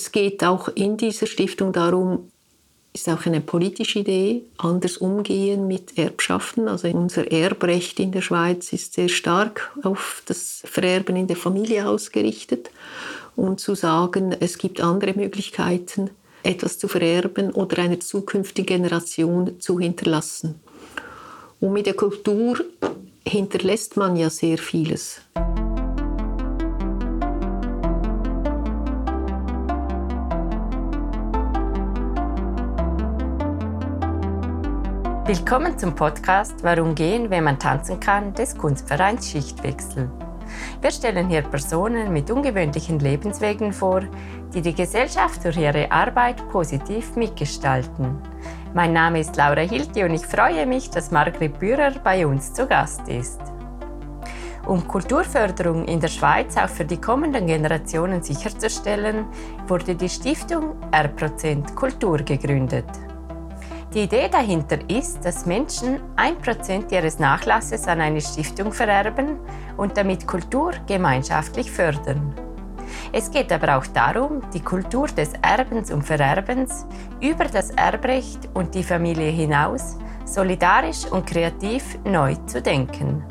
Es geht auch in dieser Stiftung darum, ist auch eine politische Idee, anders umgehen mit Erbschaften. Also unser Erbrecht in der Schweiz ist sehr stark auf das Vererben in der Familie ausgerichtet. Und zu sagen, es gibt andere Möglichkeiten, etwas zu vererben oder einer zukünftigen Generation zu hinterlassen. Und mit der Kultur hinterlässt man ja sehr vieles. Willkommen zum Podcast Warum gehen, wenn man tanzen kann des Kunstvereins Schichtwechsel. Wir stellen hier Personen mit ungewöhnlichen Lebenswegen vor, die die Gesellschaft durch ihre Arbeit positiv mitgestalten. Mein Name ist Laura Hilti und ich freue mich, dass Margret Bührer bei uns zu Gast ist. Um Kulturförderung in der Schweiz auch für die kommenden Generationen sicherzustellen, wurde die Stiftung R Kultur gegründet. Die Idee dahinter ist, dass Menschen 1% ihres Nachlasses an eine Stiftung vererben und damit Kultur gemeinschaftlich fördern. Es geht aber auch darum, die Kultur des Erbens und Vererbens über das Erbrecht und die Familie hinaus solidarisch und kreativ neu zu denken.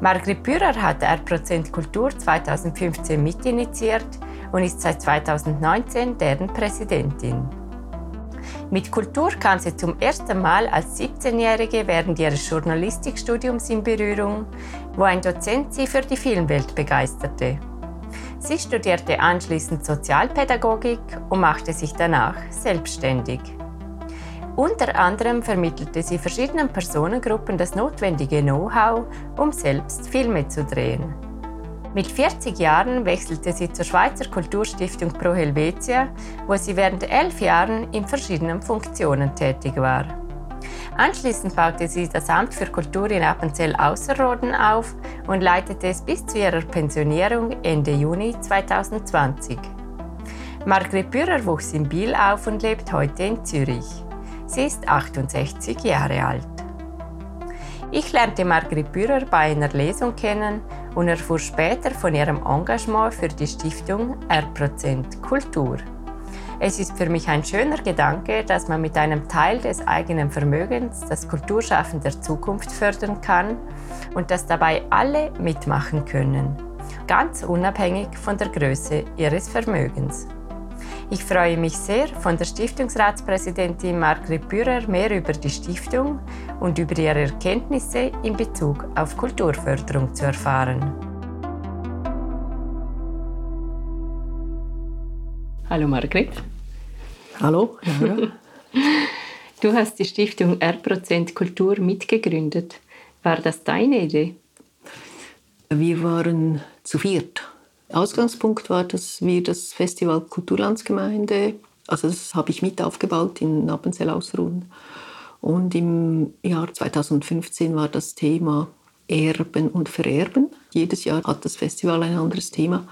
Margret Bührer hat R% Kultur 2015 mitinitiiert und ist seit 2019 deren Präsidentin. Mit Kultur kam sie zum ersten Mal als 17-Jährige während ihres Journalistikstudiums in Berührung, wo ein Dozent sie für die Filmwelt begeisterte. Sie studierte anschließend Sozialpädagogik und machte sich danach selbstständig. Unter anderem vermittelte sie verschiedenen Personengruppen das notwendige Know-how, um selbst Filme zu drehen. Mit 40 Jahren wechselte sie zur Schweizer Kulturstiftung Pro Helvetia, wo sie während elf Jahren in verschiedenen Funktionen tätig war. Anschließend baute sie das Amt für Kultur in Appenzell Ausserrhoden auf und leitete es bis zu ihrer Pensionierung Ende Juni 2020. Margret Bührer wuchs in Biel auf und lebt heute in Zürich. Sie ist 68 Jahre alt. Ich lernte Margret Bührer bei einer Lesung kennen und erfuhr später von ihrem Engagement für die Stiftung R Kultur. Es ist für mich ein schöner Gedanke, dass man mit einem Teil des eigenen Vermögens das Kulturschaffen der Zukunft fördern kann und dass dabei alle mitmachen können, ganz unabhängig von der Größe ihres Vermögens. Ich freue mich sehr, von der Stiftungsratspräsidentin Margret Bührer mehr über die Stiftung und über ihre Erkenntnisse in Bezug auf Kulturförderung zu erfahren. Hallo Margret. Hallo. Du hast die Stiftung R Kultur mitgegründet. War das deine Idee? Wir waren zu viert Ausgangspunkt war, dass wir das Festival Kulturlandsgemeinde, also das habe ich mit aufgebaut in Appenzell Ausruhen. Und im Jahr 2015 war das Thema Erben und Vererben. Jedes Jahr hat das Festival ein anderes Thema.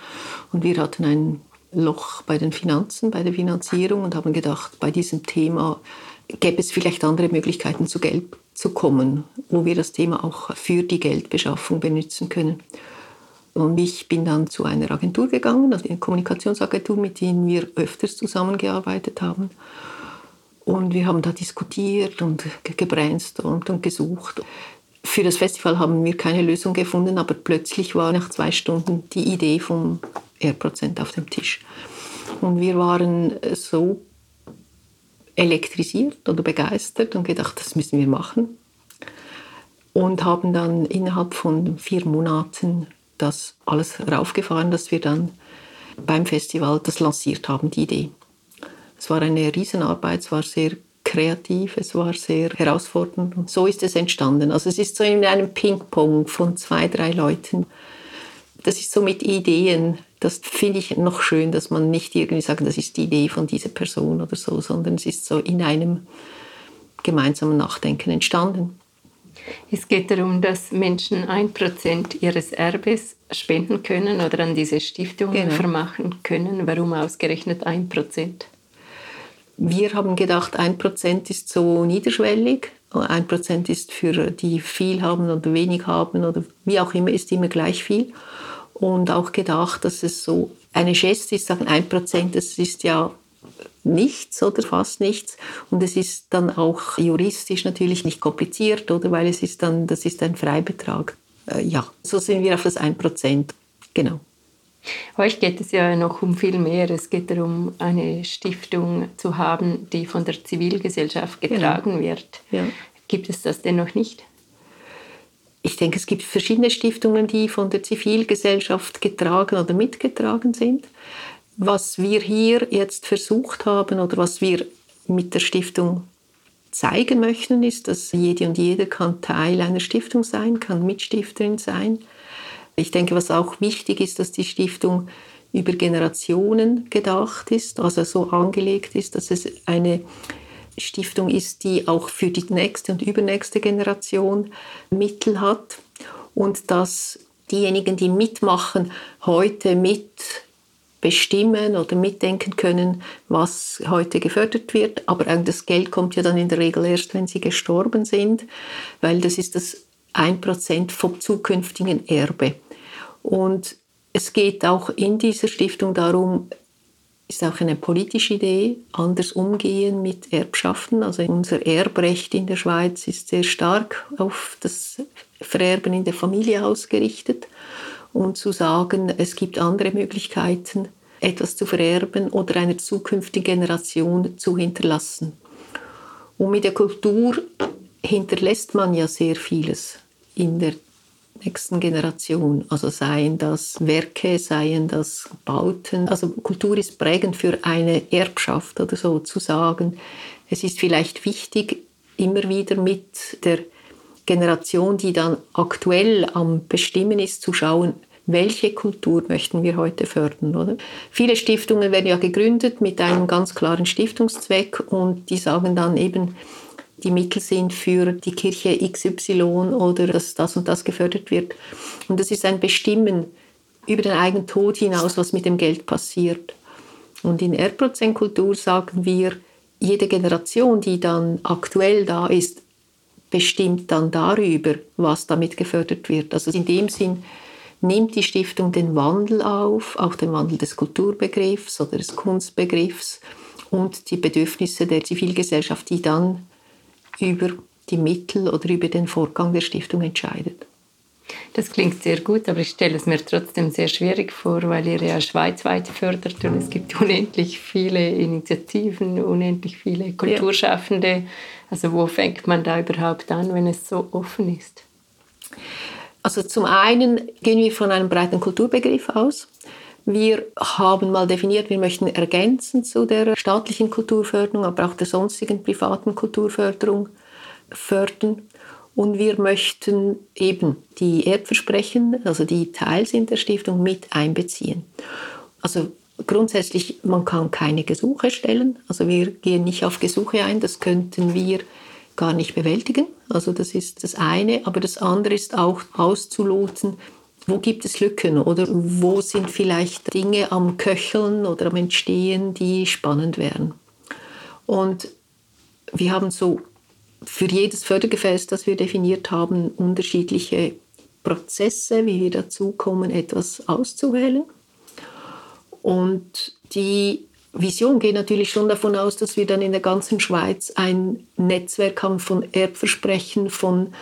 Und wir hatten ein Loch bei den Finanzen, bei der Finanzierung und haben gedacht, bei diesem Thema gäbe es vielleicht andere Möglichkeiten, zu Geld zu kommen, wo wir das Thema auch für die Geldbeschaffung benutzen können. Und ich bin dann zu einer Agentur gegangen, also eine Kommunikationsagentur, mit denen wir öfters zusammengearbeitet haben. Und wir haben da diskutiert und gebrainstormt und gesucht. Für das Festival haben wir keine Lösung gefunden, aber plötzlich war nach zwei Stunden die Idee vom R-Prozent auf dem Tisch. Und wir waren so elektrisiert oder begeistert und gedacht, das müssen wir machen. Und haben dann innerhalb von vier Monaten das alles raufgefahren, dass wir dann beim Festival das lanciert haben, die Idee. Es war eine Riesenarbeit, es war sehr kreativ, es war sehr herausfordernd und so ist es entstanden. Also es ist so in einem Ping-Pong von zwei, drei Leuten. Das ist so mit Ideen, das finde ich noch schön, dass man nicht irgendwie sagt, das ist die Idee von dieser Person oder so, sondern es ist so in einem gemeinsamen Nachdenken entstanden. Es geht darum, dass Menschen ein Prozent ihres Erbes spenden können oder an diese Stiftung genau. vermachen können. Warum ausgerechnet ein Prozent? Wir haben gedacht, ein Prozent ist so niederschwellig. Ein Prozent ist für die viel haben oder wenig haben oder wie auch immer, ist immer gleich viel. Und auch gedacht, dass es so eine Geste ist, sagen ein Prozent, das ist ja nichts oder fast nichts. Und es ist dann auch juristisch natürlich nicht kompliziert, oder? Weil es ist dann, das ist ein Freibetrag. Äh, ja, so sind wir auf das 1%. Genau. Euch geht es ja noch um viel mehr. Es geht darum, eine Stiftung zu haben, die von der Zivilgesellschaft genau. getragen genau. wird. Ja. Gibt es das denn noch nicht? Ich denke, es gibt verschiedene Stiftungen, die von der Zivilgesellschaft getragen oder mitgetragen sind. Was wir hier jetzt versucht haben oder was wir mit der Stiftung zeigen möchten, ist, dass jede und jeder kann Teil einer Stiftung sein, kann Mitstifterin sein. Ich denke, was auch wichtig ist, dass die Stiftung über Generationen gedacht ist, also so angelegt ist, dass es eine Stiftung ist, die auch für die nächste und übernächste Generation Mittel hat und dass diejenigen, die mitmachen, heute mit bestimmen oder mitdenken können, was heute gefördert wird. Aber das Geld kommt ja dann in der Regel erst, wenn sie gestorben sind, weil das ist das 1% vom zukünftigen Erbe. Und es geht auch in dieser Stiftung darum, ist auch eine politische Idee, anders umgehen mit Erbschaften. Also unser Erbrecht in der Schweiz ist sehr stark auf das Vererben in der Familie ausgerichtet und zu sagen, es gibt andere Möglichkeiten, etwas zu vererben oder einer zukünftigen Generation zu hinterlassen. Und mit der Kultur hinterlässt man ja sehr vieles in der nächsten Generation. Also seien das Werke, seien das Bauten. Also Kultur ist prägend für eine Erbschaft oder so zu sagen. Es ist vielleicht wichtig, immer wieder mit der Generation, die dann aktuell am Bestimmen ist, zu schauen, welche Kultur möchten wir heute fördern. Oder? Viele Stiftungen werden ja gegründet mit einem ganz klaren Stiftungszweck und die sagen dann eben, die Mittel sind für die Kirche XY oder dass das und das gefördert wird. Und das ist ein Bestimmen über den eigenen Tod hinaus, was mit dem Geld passiert. Und in Erbprozentkultur sagen wir, jede Generation, die dann aktuell da ist, bestimmt dann darüber, was damit gefördert wird. Also in dem Sinn nimmt die Stiftung den Wandel auf, auch den Wandel des Kulturbegriffs oder des Kunstbegriffs und die Bedürfnisse der Zivilgesellschaft, die dann über die Mittel oder über den Vorgang der Stiftung entscheidet. Das klingt sehr gut, aber ich stelle es mir trotzdem sehr schwierig vor, weil ihr ja schweizweit fördert und es gibt unendlich viele Initiativen, unendlich viele Kulturschaffende. Ja. Also wo fängt man da überhaupt an, wenn es so offen ist? Also zum einen gehen wir von einem breiten Kulturbegriff aus. Wir haben mal definiert, wir möchten ergänzen zu der staatlichen Kulturförderung, aber auch der sonstigen privaten Kulturförderung fördern. Und wir möchten eben die Erbversprechen, also die Teil sind der Stiftung, mit einbeziehen. Also grundsätzlich, man kann keine Gesuche stellen. Also wir gehen nicht auf Gesuche ein, das könnten wir gar nicht bewältigen. Also das ist das eine. Aber das andere ist auch auszuloten, wo gibt es Lücken oder wo sind vielleicht Dinge am Köcheln oder am Entstehen, die spannend wären. Und wir haben so für jedes Fördergefäß, das wir definiert haben, unterschiedliche Prozesse, wie wir dazu kommen, etwas auszuwählen. Und die Vision geht natürlich schon davon aus, dass wir dann in der ganzen Schweiz ein Netzwerk haben von Erbversprechen, von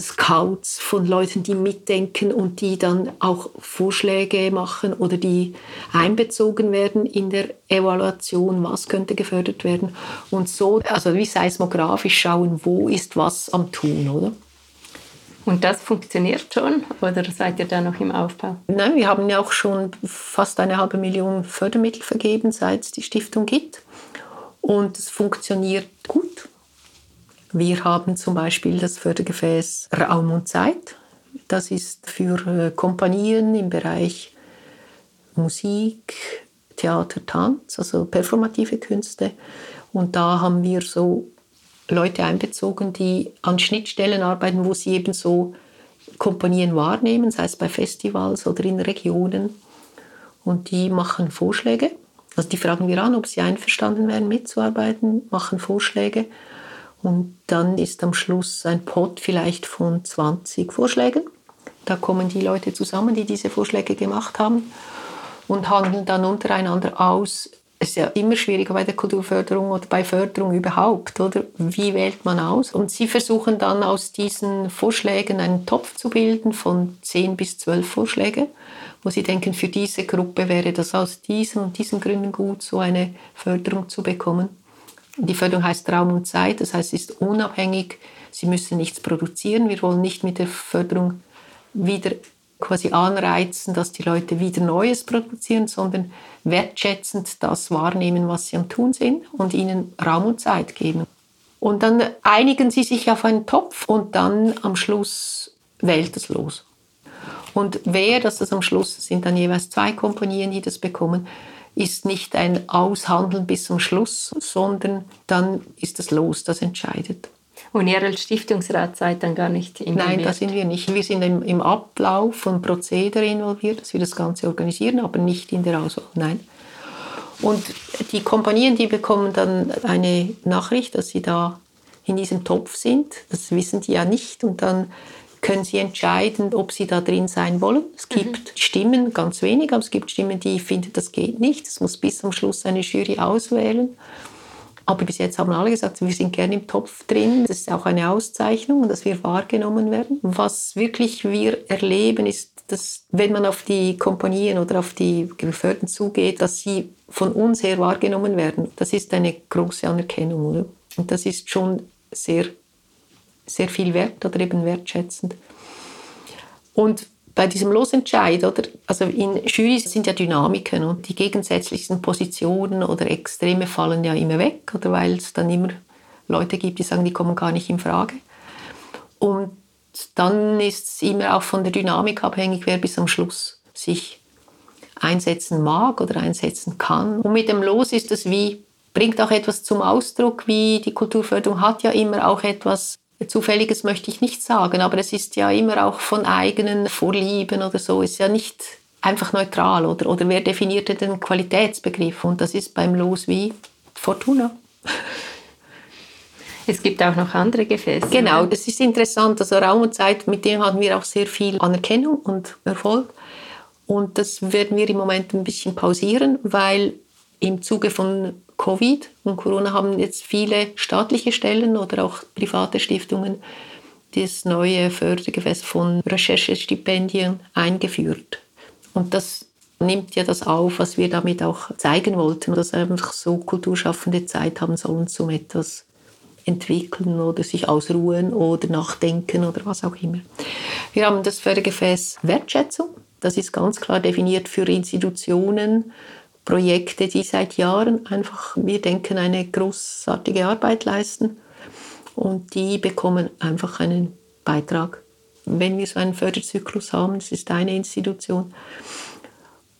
Scouts, von Leuten, die mitdenken und die dann auch Vorschläge machen oder die einbezogen werden in der Evaluation, was könnte gefördert werden und so, also wie seismografisch schauen, wo ist was am Tun, oder? Und das funktioniert schon oder seid ihr da noch im Aufbau? Nein, wir haben ja auch schon fast eine halbe Million Fördermittel vergeben, seit es die Stiftung gibt. Und es funktioniert gut. Wir haben zum Beispiel das Fördergefäß Raum und Zeit. Das ist für äh, Kompanien im Bereich Musik, Theater, Tanz, also performative Künste. Und da haben wir so Leute einbezogen, die an Schnittstellen arbeiten, wo sie eben so Kompanien wahrnehmen, sei es bei Festivals oder in Regionen. Und die machen Vorschläge. Also die fragen wir an, ob sie einverstanden wären, mitzuarbeiten, machen Vorschläge. Und dann ist am Schluss ein Pot vielleicht von 20 Vorschlägen. Da kommen die Leute zusammen, die diese Vorschläge gemacht haben. und handeln dann untereinander aus. Es ist ja immer schwieriger bei der Kulturförderung oder bei Förderung überhaupt, oder? Wie wählt man aus? Und sie versuchen dann aus diesen Vorschlägen einen Topf zu bilden von zehn bis zwölf Vorschlägen, wo sie denken, für diese Gruppe wäre das aus diesen und diesen Gründen gut, so eine Förderung zu bekommen. Die Förderung heißt Raum und Zeit, das heißt, sie ist unabhängig, sie müssen nichts produzieren. Wir wollen nicht mit der Förderung wieder quasi anreizen, dass die Leute wieder Neues produzieren, sondern wertschätzend das wahrnehmen, was sie am Tun sind und ihnen Raum und Zeit geben. Und dann einigen sie sich auf einen Topf und dann am Schluss wählt es los. Und wer, dass das am Schluss sind dann jeweils zwei Kompanien, die das bekommen, ist nicht ein Aushandeln bis zum Schluss, sondern dann ist das Los, das entscheidet. Und ihr als Stiftungsrat seid dann gar nicht involviert? Nein, da sind wir nicht. Wir sind im, im Ablauf von Prozedere involviert, dass wir das Ganze organisieren, aber nicht in der Auswahl. Nein. Und die Kompanien, die bekommen dann eine Nachricht, dass sie da in diesem Topf sind. Das wissen die ja nicht. Und dann können sie entscheiden, ob sie da drin sein wollen. Es gibt mhm. Stimmen, ganz wenig, aber es gibt Stimmen, die finden, das geht nicht. Es muss bis zum Schluss eine Jury auswählen. Aber bis jetzt haben alle gesagt, wir sind gerne im Topf drin. Das ist auch eine Auszeichnung, dass wir wahrgenommen werden. Was wirklich wir erleben, ist, dass wenn man auf die Kompanien oder auf die Geförderten zugeht, dass sie von uns her wahrgenommen werden. Das ist eine große Anerkennung, oder? Und das ist schon sehr, sehr viel wert oder eben wertschätzend. Und bei diesem Losentscheid, oder? Also in Jurys sind ja Dynamiken und die gegensätzlichsten Positionen oder Extreme fallen ja immer weg, oder weil es dann immer Leute gibt, die sagen, die kommen gar nicht in Frage. Und dann ist es immer auch von der Dynamik abhängig, wer bis am Schluss sich einsetzen mag oder einsetzen kann. Und mit dem Los ist es wie, bringt auch etwas zum Ausdruck, wie die Kulturförderung hat ja immer auch etwas Zufälliges möchte ich nicht sagen, aber es ist ja immer auch von eigenen Vorlieben oder so, ist ja nicht einfach neutral oder, oder wer definierte den Qualitätsbegriff und das ist beim Los wie Fortuna. Es gibt auch noch andere Gefäße. Genau, das ist interessant. Also Raum und Zeit, mit dem haben wir auch sehr viel Anerkennung und Erfolg. Und das werden wir im Moment ein bisschen pausieren, weil im Zuge von Covid und Corona haben jetzt viele staatliche Stellen oder auch private Stiftungen das neue Fördergefäß von Recherchestipendien eingeführt. Und das nimmt ja das auf, was wir damit auch zeigen wollten, dass einfach so Kulturschaffende Zeit haben sollen zum etwas entwickeln oder sich ausruhen oder nachdenken oder was auch immer. Wir haben das Fördergefäß Wertschätzung. Das ist ganz klar definiert für Institutionen, Projekte, die seit Jahren einfach, wir denken, eine großartige Arbeit leisten. Und die bekommen einfach einen Beitrag. Wenn wir so einen Förderzyklus haben, das ist eine Institution.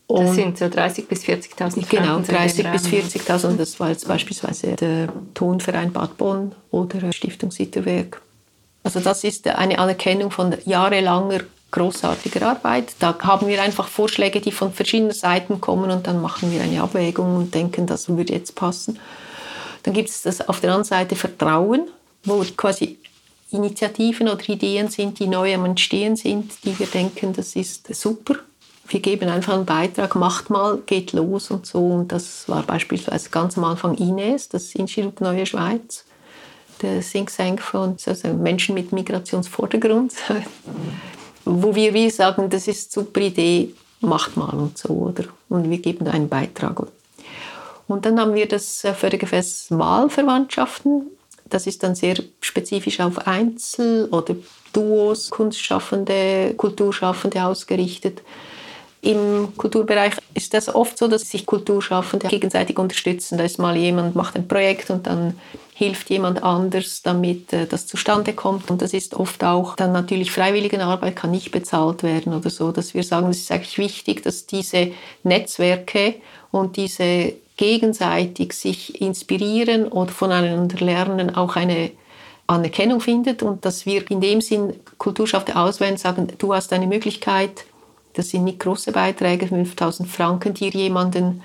Und das sind so 30.000 bis 40.000 Franken. Genau, 30.000 bis 40.000. Das war jetzt beispielsweise der Tonverein Bad Bonn oder Stiftung Sitterwerk. Also das ist eine Anerkennung von jahrelanger großartiger Arbeit. Da haben wir einfach Vorschläge, die von verschiedenen Seiten kommen und dann machen wir eine Abwägung und denken, das würde jetzt passen. Dann gibt es das auf der anderen Seite Vertrauen, wo quasi Initiativen oder Ideen sind, die neu am Entstehen sind, die wir denken, das ist super. Wir geben einfach einen Beitrag, macht mal, geht los und so. Und das war beispielsweise ganz am Anfang INES, das Institut Neue Schweiz, der Think Tank von also Menschen mit Migrationsvordergrund wo wir wie sagen, das ist super Idee, macht mal und so, oder? Und wir geben einen Beitrag. Und dann haben wir das äh, Fördergefäß Wahlverwandtschaften. Das ist dann sehr spezifisch auf Einzel- oder Duos, Kunstschaffende, Kulturschaffende ausgerichtet. Im Kulturbereich ist das oft so, dass sich Kulturschaffende gegenseitig unterstützen. Da ist mal jemand, macht ein Projekt und dann hilft jemand anders, damit äh, das zustande kommt. Und das ist oft auch dann natürlich Freiwilligenarbeit kann nicht bezahlt werden oder so, dass wir sagen, es ist eigentlich wichtig, dass diese Netzwerke und diese gegenseitig sich inspirieren oder voneinander lernen auch eine Anerkennung findet und dass wir in dem Sinn Kulturschaffende auswählen, sagen, du hast eine Möglichkeit, das sind nicht große Beiträge, 5000 Franken, dir jemanden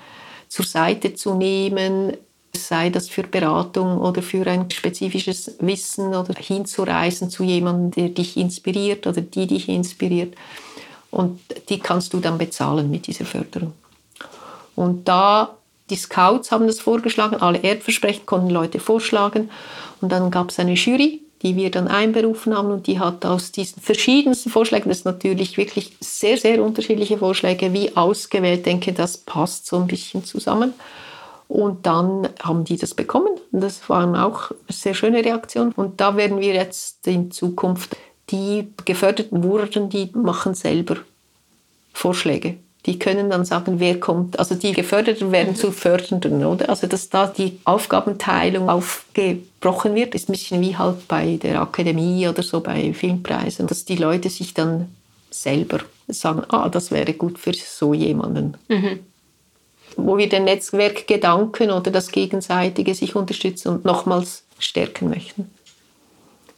zur Seite zu nehmen, sei das für Beratung oder für ein spezifisches Wissen oder hinzureisen zu jemandem, der dich inspiriert oder die dich inspiriert. Und die kannst du dann bezahlen mit dieser Förderung. Und da, die Scouts haben das vorgeschlagen, alle Erbversprechen konnten Leute vorschlagen. Und dann gab es eine Jury, die wir dann einberufen haben und die hat aus diesen verschiedensten Vorschlägen, das sind natürlich wirklich sehr, sehr unterschiedliche Vorschläge, wie ausgewählt, denke, das passt so ein bisschen zusammen. Und dann haben die das bekommen. Und das waren auch sehr schöne Reaktionen. Und da werden wir jetzt in Zukunft die gefördert wurden, die machen selber Vorschläge. Die können dann sagen, wer kommt. Also die Geförderten werden zu Fördernden, oder? Also dass da die Aufgabenteilung aufgebrochen wird, ist ein bisschen wie halt bei der Akademie oder so bei Filmpreisen, dass die Leute sich dann selber sagen, ah, das wäre gut für so jemanden. Mhm. Wo wir den Netzwerkgedanken oder das Gegenseitige sich unterstützen und nochmals stärken möchten.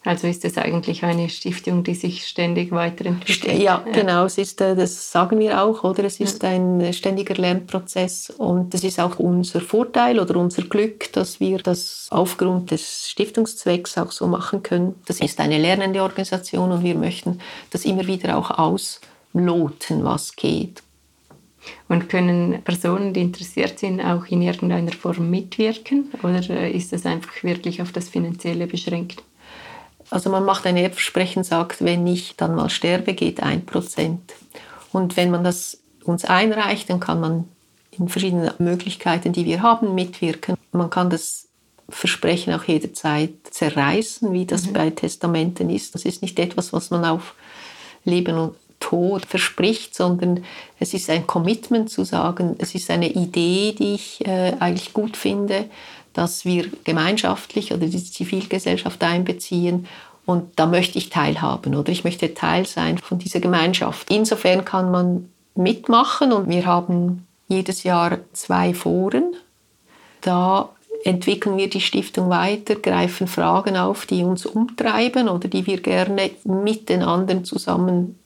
Also ist es eigentlich eine Stiftung, die sich ständig weiterentwickelt? Ja, genau. Es ist, äh, das sagen wir auch, oder? Es ist ja. ein ständiger Lernprozess und das ist auch unser Vorteil oder unser Glück, dass wir das aufgrund des Stiftungszwecks auch so machen können. Das ist eine lernende Organisation und wir möchten das immer wieder auch ausloten, was geht. Und können Personen, die interessiert sind, auch in irgendeiner Form mitwirken? Oder äh, ist das einfach wirklich auf das Finanzielle beschränkt? Also man macht ein Erbversprechen, sagt, wenn ich dann mal sterbe, geht ein Prozent. Und wenn man das uns einreicht, dann kann man in verschiedenen Möglichkeiten, die wir haben, mitwirken. Man kann das Versprechen auch jederzeit zerreißen, wie das mhm. bei Testamenten ist. Das ist nicht etwas, was man auf Leben und Tod verspricht, sondern es ist ein Commitment zu sagen, es ist eine Idee, die ich äh, eigentlich gut finde dass wir gemeinschaftlich oder die Zivilgesellschaft einbeziehen. Und da möchte ich teilhaben oder ich möchte Teil sein von dieser Gemeinschaft. Insofern kann man mitmachen und wir haben jedes Jahr zwei Foren. Da entwickeln wir die Stiftung weiter, greifen Fragen auf, die uns umtreiben oder die wir gerne mit den anderen zusammen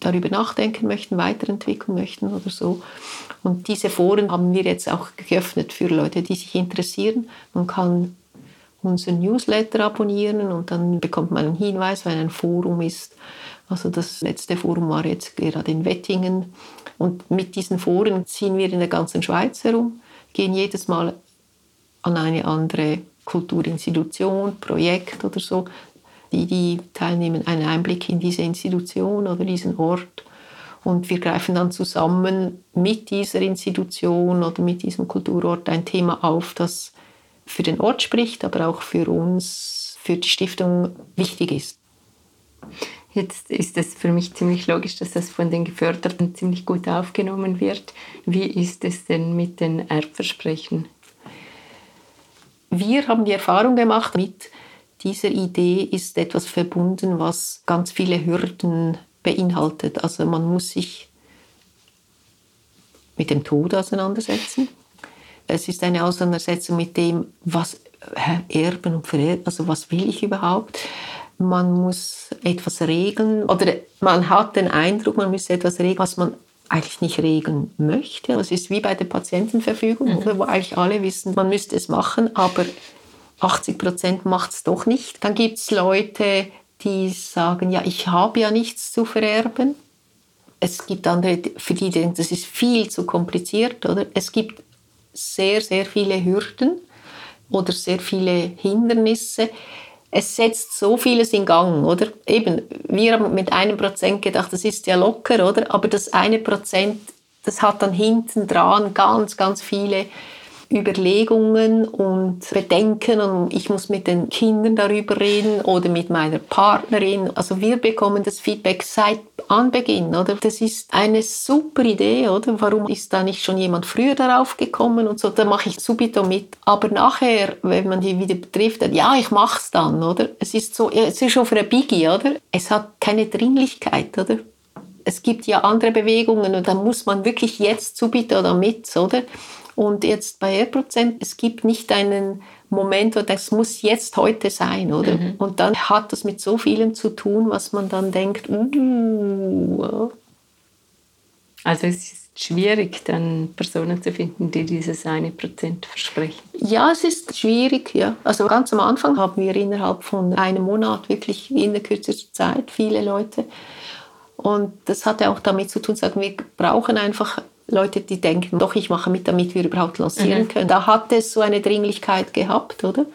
darüber nachdenken möchten, weiterentwickeln möchten oder so. Und diese Foren haben wir jetzt auch geöffnet für Leute, die sich interessieren. Man kann unseren Newsletter abonnieren und dann bekommt man einen Hinweis, wenn ein Forum ist. Also das letzte Forum war jetzt gerade in Wettingen. Und mit diesen Foren ziehen wir in der ganzen Schweiz herum, gehen jedes Mal an eine andere Kulturinstitution, Projekt oder so. Die, die teilnehmen, einen Einblick in diese Institution oder diesen Ort und wir greifen dann zusammen mit dieser Institution oder mit diesem Kulturort ein Thema auf, das für den Ort spricht, aber auch für uns, für die Stiftung wichtig ist. Jetzt ist es für mich ziemlich logisch, dass das von den Geförderten ziemlich gut aufgenommen wird. Wie ist es denn mit den Erbversprechen? Wir haben die Erfahrung gemacht, mit dieser Idee ist etwas verbunden, was ganz viele Hürden beinhaltet. Also man muss sich mit dem Tod auseinandersetzen. Es ist eine Auseinandersetzung mit dem, was erben und vererben, also was will ich überhaupt. Man muss etwas regeln oder man hat den Eindruck, man müsse etwas regeln, was man eigentlich nicht regeln möchte. Es ist wie bei der Patientenverfügung, mhm. wo eigentlich alle wissen, man müsste es machen, aber 80 Prozent macht es doch nicht. Dann gibt es Leute, die sagen, ja, ich habe ja nichts zu vererben. Es gibt andere, für die denken, das ist viel zu kompliziert, oder? Es gibt sehr, sehr viele Hürden oder sehr viele Hindernisse. Es setzt so vieles in Gang, oder? Eben, wir haben mit einem Prozent gedacht, das ist ja locker, oder? Aber das eine Prozent, das hat dann hinten dran ganz, ganz viele Überlegungen und Bedenken und ich muss mit den Kindern darüber reden oder mit meiner Partnerin. Also wir bekommen das Feedback seit Anbeginn, oder? Das ist eine super Idee, oder? Warum ist da nicht schon jemand früher darauf gekommen und so? Da mache ich subito mit. Aber nachher, wenn man die wieder betrifft, ja, ich mach's dann, oder? Es ist so, es ist schon für ein Biggie, oder? Es hat keine Dringlichkeit, oder? Es gibt ja andere Bewegungen und da muss man wirklich jetzt subito damit, oder? Und jetzt bei Airprozent, es gibt nicht einen Moment, wo das muss jetzt heute sein, oder? Mhm. Und dann hat das mit so vielem zu tun, was man dann denkt, uh. Also es ist schwierig, dann Personen zu finden, die dieses eine Prozent versprechen. Ja, es ist schwierig, ja. Also ganz am Anfang haben wir innerhalb von einem Monat wirklich in der kürzester Zeit viele Leute. Und das hatte auch damit zu tun, sagen wir brauchen einfach Leute, die denken, doch, ich mache mit, damit wir überhaupt lancieren mhm. können. Da hat es so eine Dringlichkeit gehabt, oder?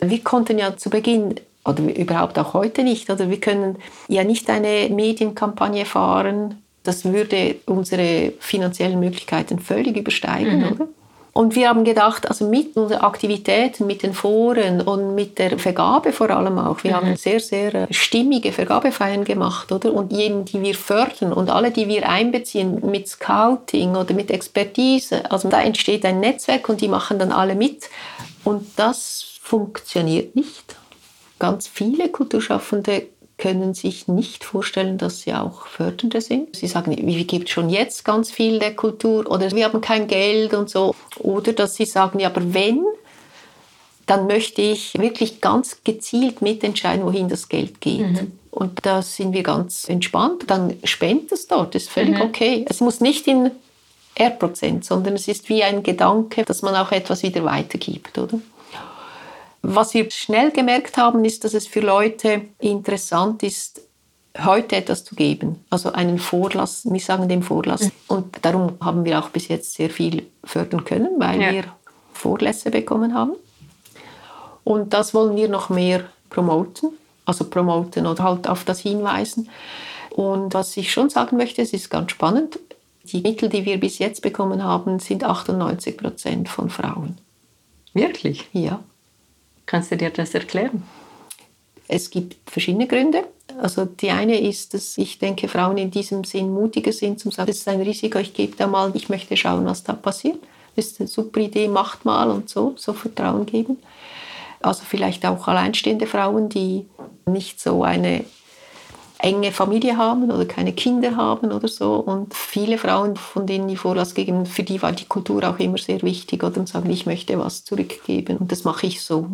Wir konnten ja zu Beginn oder überhaupt auch heute nicht, oder wir können ja nicht eine Medienkampagne fahren, das würde unsere finanziellen Möglichkeiten völlig übersteigen, mhm. oder? Und wir haben gedacht, also mit unseren Aktivitäten, mit den Foren und mit der Vergabe vor allem auch, wir mhm. haben sehr, sehr äh, stimmige Vergabefeiern gemacht, oder? Und jeden, die wir fördern und alle, die wir einbeziehen mit Scouting oder mit Expertise, also da entsteht ein Netzwerk und die machen dann alle mit. Und das funktioniert nicht. Ganz viele Kulturschaffende können sich nicht vorstellen, dass sie auch Fördernde sind. Sie sagen, wie gibt schon jetzt ganz viel der Kultur oder wir haben kein Geld und so. Oder dass sie sagen, ja, aber wenn, dann möchte ich wirklich ganz gezielt mitentscheiden, wohin das Geld geht. Mhm. Und da sind wir ganz entspannt. Dann spendet es dort, das ist völlig mhm. okay. Es muss nicht in R-Prozent, sondern es ist wie ein Gedanke, dass man auch etwas wieder weitergibt, oder? Was wir schnell gemerkt haben, ist, dass es für Leute interessant ist, heute etwas zu geben. Also einen Vorlass, wir sagen dem Vorlass. Mhm. Und darum haben wir auch bis jetzt sehr viel fördern können, weil ja. wir Vorlässe bekommen haben. Und das wollen wir noch mehr promoten, also promoten oder halt auf das hinweisen. Und was ich schon sagen möchte, es ist ganz spannend, die Mittel, die wir bis jetzt bekommen haben, sind 98 Prozent von Frauen. Wirklich? Ja. Kannst du dir das erklären? Es gibt verschiedene Gründe. Also die eine ist, dass ich denke, Frauen in diesem Sinn mutiger sind, zum sagen, das ist ein Risiko, ich gebe da mal, ich möchte schauen, was da passiert. Das ist eine super Idee, macht mal und so, so Vertrauen geben. Also vielleicht auch alleinstehende Frauen, die nicht so eine enge Familie haben oder keine Kinder haben oder so. Und viele Frauen, von denen ich Vorlass gegeben für die war die Kultur auch immer sehr wichtig oder sagen, ich möchte was zurückgeben. Und das mache ich so.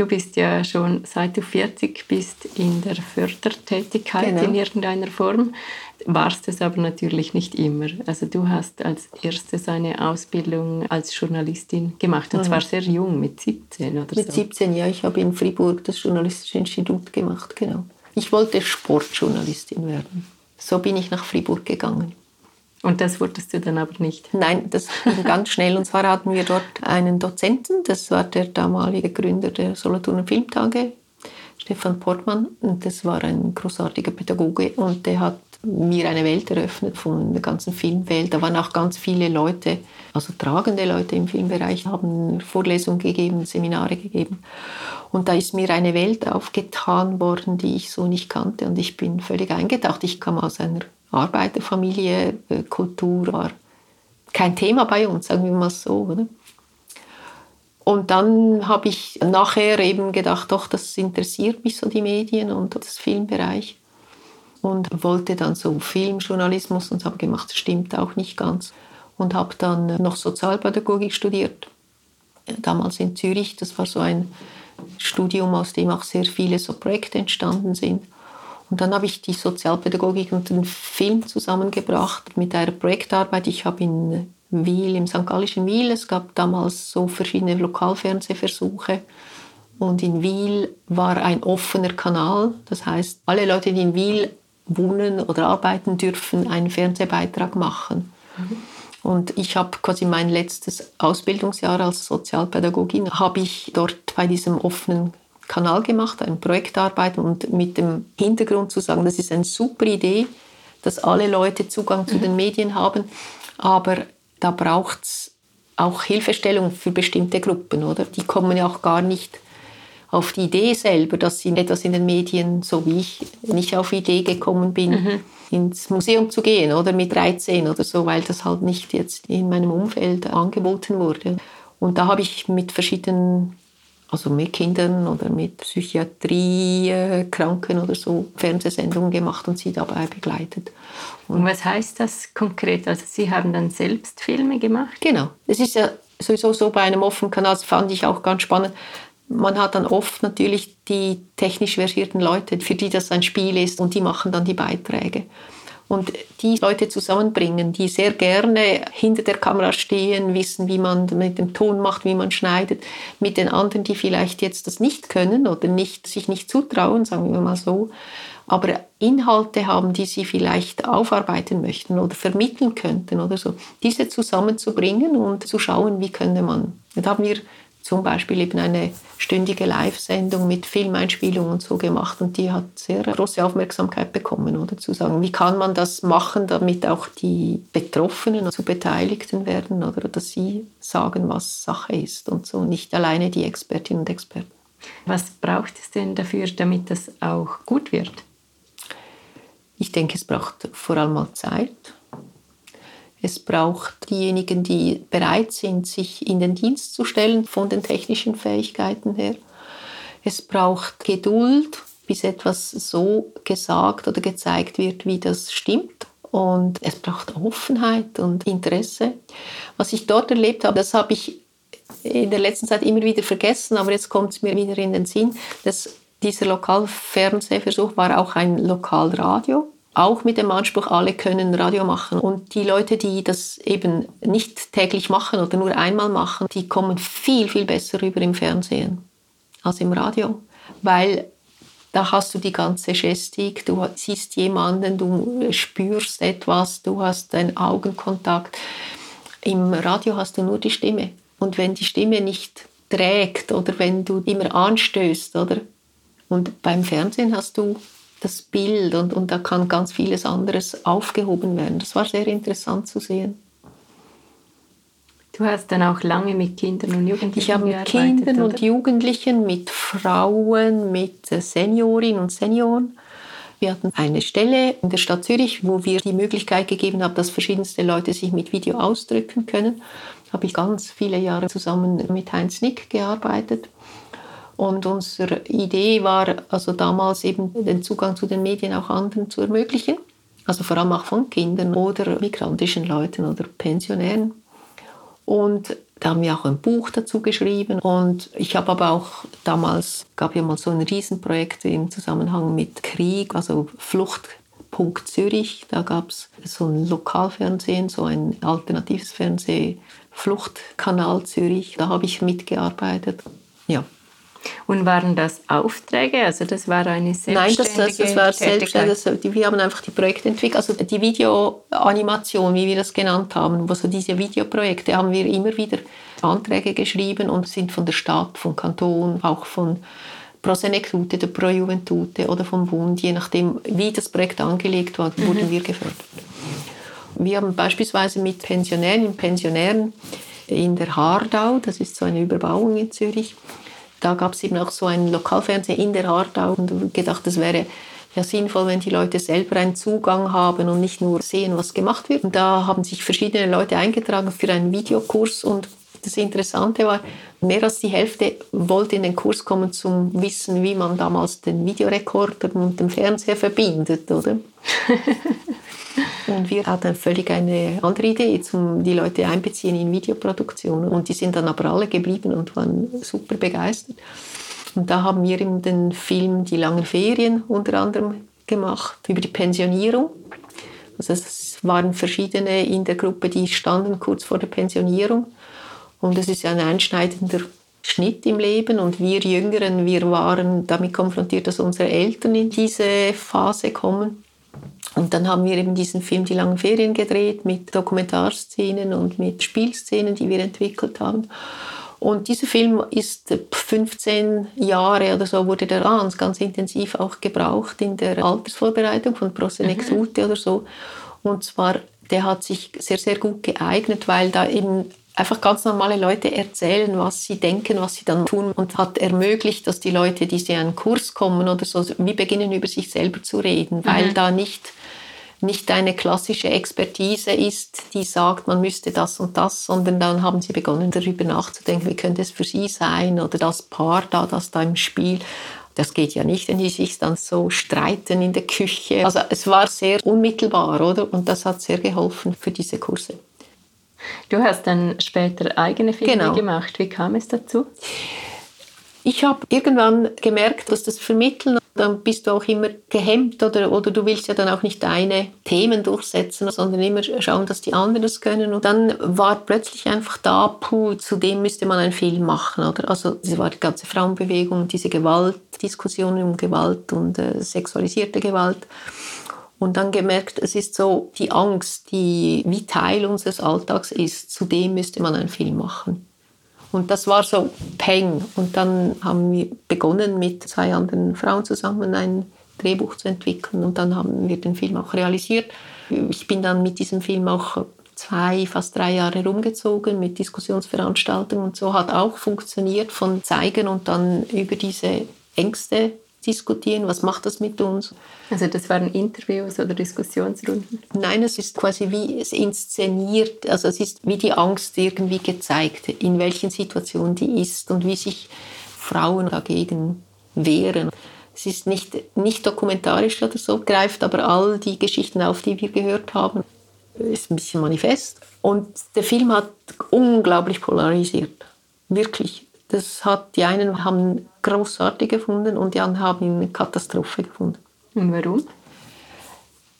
Du bist ja schon seit du 40 bist in der Fördertätigkeit genau. in irgendeiner Form, warst es aber natürlich nicht immer. Also du hast als erstes eine Ausbildung als Journalistin gemacht und mhm. zwar sehr jung, mit 17 oder mit so. Mit 17, ja. Ich habe in Fribourg das Journalistische Institut gemacht, genau. Ich wollte Sportjournalistin werden. So bin ich nach Fribourg gegangen. Und das wurdest du dann aber nicht? Nein, das ging ganz schnell. Und zwar hatten wir dort einen Dozenten, das war der damalige Gründer der Solothurner Filmtage, Stefan Portmann. Und das war ein großartiger Pädagoge und der hat mir eine Welt eröffnet von der ganzen Filmwelt. Da waren auch ganz viele Leute, also tragende Leute im Filmbereich, haben Vorlesungen gegeben, Seminare gegeben. Und da ist mir eine Welt aufgetan worden, die ich so nicht kannte. Und ich bin völlig eingetaucht. Ich kam aus einer Arbeiterfamilie, äh, Kultur war kein Thema bei uns, sagen wir mal so. Oder? Und dann habe ich nachher eben gedacht, doch, das interessiert mich so die Medien und das Filmbereich. Und wollte dann so Filmjournalismus und habe gemacht, das stimmt auch nicht ganz. Und habe dann noch Sozialpädagogik studiert, damals in Zürich. Das war so ein Studium, aus dem auch sehr viele so Projekte entstanden sind. Und dann habe ich die Sozialpädagogik und den Film zusammengebracht mit einer Projektarbeit. Ich habe in Wiel, im St. Gallischen Wiel, es gab damals so verschiedene Lokalfernsehversuche. Und in Wiel war ein offener Kanal. Das heißt, alle Leute, die in Wiel wohnen oder arbeiten, dürfen einen Fernsehbeitrag machen. Mhm. Und ich habe quasi mein letztes Ausbildungsjahr als Sozialpädagogin, habe ich dort bei diesem offenen Kanal gemacht, eine Projektarbeit und mit dem Hintergrund zu sagen, das ist eine super Idee, dass alle Leute Zugang zu den Medien haben, aber da braucht es auch Hilfestellung für bestimmte Gruppen, oder? Die kommen ja auch gar nicht auf die Idee selber, dass sie etwas in den Medien, so wie ich nicht auf die Idee gekommen bin, mhm. ins Museum zu gehen oder mit 13 oder so, weil das halt nicht jetzt in meinem Umfeld angeboten wurde. Und da habe ich mit verschiedenen also mit Kindern oder mit Psychiatriekranken oder so Fernsehsendungen gemacht und sie dabei begleitet. Und, und, was heißt das konkret? Also Sie haben dann selbst Filme gemacht? Genau. Es ist ja sowieso so bei einem offenen Kanal, das fand ich auch ganz spannend. Man hat dann oft natürlich die technisch versierten Leute, für die das ein Spiel ist und die machen dann die Beiträge. Und die Leute zusammenbringen, die sehr gerne hinter der Kamera stehen, wissen, wie man mit dem Ton macht, wie man schneidet, mit den anderen, die vielleicht jetzt das nicht können oder nicht, sich nicht zutrauen, sagen wir mal so, aber Inhalte haben, die sie vielleicht aufarbeiten möchten oder vermitteln könnten oder so, diese zusammenzubringen und zu schauen, wie könnte man. Da haben wir zum Beispiel eben eine stündige Live-Sendung mit Filmeinspielung und so gemacht und die hat sehr große Aufmerksamkeit bekommen, oder zu sagen, wie kann man das machen, damit auch die Betroffenen zu Beteiligten werden oder dass sie sagen, was Sache ist und so, nicht alleine die Expertinnen und Experten. Was braucht es denn dafür, damit das auch gut wird? Ich denke, es braucht vor allem mal Zeit es braucht diejenigen, die bereit sind, sich in den Dienst zu stellen von den technischen Fähigkeiten her. Es braucht Geduld, bis etwas so gesagt oder gezeigt wird, wie das stimmt. Und es braucht Offenheit und Interesse. Was ich dort erlebt habe, das habe ich in der letzten Zeit immer wieder vergessen, aber jetzt kommt es mir wieder in den Sinn, dass dieser Lokalfernsehversuch war auch ein Lokalradio auch mit dem Anspruch, alle können Radio machen. Und die Leute, die das eben nicht täglich machen oder nur einmal machen, die kommen viel, viel besser rüber im Fernsehen als im Radio, weil da hast du die ganze Gestik, du siehst jemanden, du spürst etwas, du hast einen Augenkontakt. Im Radio hast du nur die Stimme. Und wenn die Stimme nicht trägt oder wenn du immer anstößt, oder? Und beim Fernsehen hast du das Bild und, und da kann ganz vieles anderes aufgehoben werden. Das war sehr interessant zu sehen. Du hast dann auch lange mit Kindern und Jugendlichen Ich habe mit Kindern oder? und Jugendlichen, mit Frauen, mit Seniorinnen und Senioren. Wir hatten eine Stelle in der Stadt Zürich, wo wir die Möglichkeit gegeben haben, dass verschiedenste Leute sich mit Video ausdrücken können. Da habe ich ganz viele Jahre zusammen mit Heinz Nick gearbeitet. Und unsere Idee war also damals eben den Zugang zu den Medien auch anderen zu ermöglichen. Also vor allem auch von Kindern oder migrantischen Leuten oder Pensionären. Und da haben wir auch ein Buch dazu geschrieben. Und ich habe aber auch damals, gab ja mal so ein Riesenprojekt im Zusammenhang mit Krieg, also Fluchtpunkt Zürich. Da gab es so ein Lokalfernsehen, so ein alternatives Fernsehen, Fluchtkanal Zürich. Da habe ich mitgearbeitet. Und waren das Aufträge? Also das war eine selbstständige Nein, das, das war selbstständig. Wir haben einfach die Projekte entwickelt. Also die Videoanimation, wie wir das genannt haben, also diese Videoprojekte haben wir immer wieder Anträge geschrieben und sind von der Stadt, vom Kanton, auch von Pro Senectute, der Pro Juventute oder vom Bund, je nachdem, wie das Projekt angelegt war, wurden mhm. wir gefördert. Wir haben beispielsweise mit Pensionären und Pensionären in der Hardau, das ist so eine Überbauung in Zürich, da gab es eben auch so ein Lokalfernsehen in der Hartau und gedacht, das wäre ja sinnvoll, wenn die Leute selber einen Zugang haben und nicht nur sehen, was gemacht wird. Und da haben sich verschiedene Leute eingetragen für einen Videokurs und das Interessante war, mehr als die Hälfte wollte in den Kurs kommen zum Wissen, wie man damals den Videorekorder und den Fernseher verbindet, oder? Und wir hatten völlig eine andere Idee, um die Leute einbeziehen in Videoproduktionen. Und die sind dann aber alle geblieben und waren super begeistert. Und da haben wir eben den Film Die langen Ferien unter anderem gemacht, über die Pensionierung. Also es waren verschiedene in der Gruppe, die standen kurz vor der Pensionierung. Und es ist ja ein einschneidender Schnitt im Leben und wir Jüngeren, wir waren damit konfrontiert, dass unsere Eltern in diese Phase kommen. Und dann haben wir eben diesen Film Die langen Ferien gedreht mit Dokumentarszenen und mit Spielszenen, die wir entwickelt haben. Und dieser Film ist 15 Jahre oder so wurde der ganz, ganz intensiv auch gebraucht in der Altersvorbereitung von Prosenexute mhm. oder so. Und zwar, der hat sich sehr, sehr gut geeignet, weil da eben einfach ganz normale Leute erzählen, was sie denken, was sie dann tun und hat ermöglicht, dass die Leute, die in einen Kurs kommen oder so, wie beginnen über sich selber zu reden, weil mhm. da nicht nicht eine klassische Expertise ist, die sagt, man müsste das und das, sondern dann haben sie begonnen darüber nachzudenken, wie könnte es für sie sein oder das Paar da, das da im Spiel. Das geht ja nicht, wenn die sich dann so streiten in der Küche. Also es war sehr unmittelbar, oder? Und das hat sehr geholfen für diese Kurse. Du hast dann später eigene Filme genau. gemacht. Wie kam es dazu? Ich habe irgendwann gemerkt, dass das Vermitteln, dann bist du auch immer gehemmt oder, oder du willst ja dann auch nicht deine Themen durchsetzen, sondern immer schauen, dass die anderen das können. Und dann war plötzlich einfach da, puh, zu dem müsste man einen Film machen. Oder? Also das war die ganze Frauenbewegung, diese Gewalt, Diskussionen um Gewalt und äh, sexualisierte Gewalt. Und dann gemerkt, es ist so die Angst, die wie Teil unseres Alltags ist, zu dem müsste man einen Film machen. Und das war so Peng. Und dann haben wir begonnen, mit zwei anderen Frauen zusammen ein Drehbuch zu entwickeln. Und dann haben wir den Film auch realisiert. Ich bin dann mit diesem Film auch zwei, fast drei Jahre rumgezogen mit Diskussionsveranstaltungen und so hat auch funktioniert von zeigen und dann über diese Ängste diskutieren, was macht das mit uns. Also das waren Interviews oder Diskussionsrunden? Nein, es ist quasi wie es inszeniert, also es ist wie die Angst irgendwie gezeigt, in welchen Situationen die ist und wie sich Frauen dagegen wehren. Es ist nicht, nicht dokumentarisch oder so, greift aber all die Geschichten auf, die wir gehört haben. Ist ein bisschen manifest. Und der Film hat unglaublich polarisiert. Wirklich. Das hat, die einen haben großartig gefunden und die anderen haben ihn eine Katastrophe gefunden. Und warum?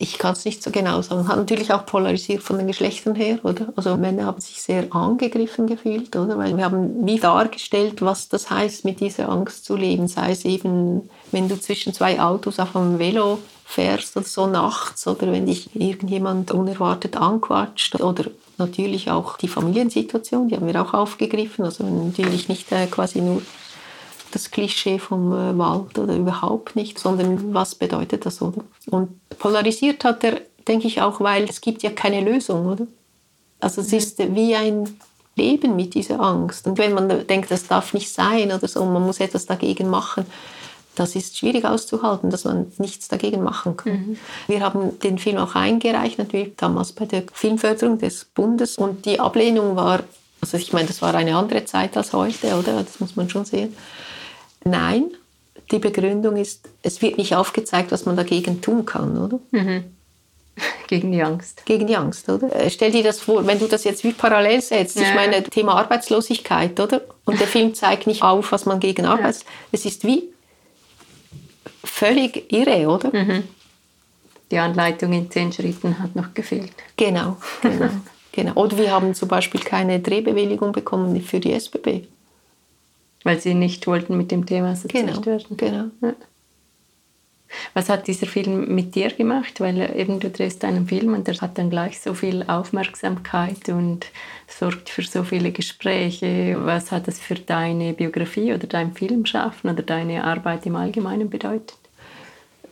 Ich kann es nicht so genau sagen. Hat natürlich auch polarisiert von den Geschlechtern her, oder? Also Männer haben sich sehr angegriffen gefühlt, oder? Weil wir haben wie dargestellt, was das heißt, mit dieser Angst zu leben. Sei es eben, wenn du zwischen zwei Autos auf einem Velo fährst oder so nachts oder wenn dich irgendjemand unerwartet anquatscht oder natürlich auch die Familiensituation, die haben wir auch aufgegriffen. Also natürlich nicht äh, quasi nur das Klischee vom äh, Wald oder überhaupt nicht, sondern was bedeutet das, oder? Und polarisiert hat er, denke ich auch, weil es gibt ja keine Lösung, oder? Also es ist wie ein Leben mit dieser Angst. Und wenn man denkt, das darf nicht sein oder so, man muss etwas dagegen machen, das ist schwierig auszuhalten, dass man nichts dagegen machen kann. Mhm. Wir haben den Film auch eingereicht, natürlich damals bei der Filmförderung des Bundes. Und die Ablehnung war, also ich meine, das war eine andere Zeit als heute, oder? Das muss man schon sehen. Nein, die Begründung ist, es wird nicht aufgezeigt, was man dagegen tun kann, oder? Mhm. Gegen die Angst. Gegen die Angst, oder? Äh, stell dir das vor, wenn du das jetzt wie parallel setzt. Ja. Ich meine, Thema Arbeitslosigkeit, oder? Und der Film zeigt nicht auf, was man gegen Arbeits... Ja. Es ist wie völlig irre, oder? Mhm. Die Anleitung in zehn Schritten hat noch gefehlt. Genau, genau, genau. Oder wir haben zum Beispiel keine Drehbewilligung bekommen für die SBB. Weil sie nicht wollten mit dem Thema assoziiert genau, werden. Genau. Ja. Was hat dieser Film mit dir gemacht? Weil eben du drehst einen Film und der hat dann gleich so viel Aufmerksamkeit und sorgt für so viele Gespräche. Was hat das für deine Biografie oder dein Filmschaffen oder deine Arbeit im Allgemeinen bedeutet?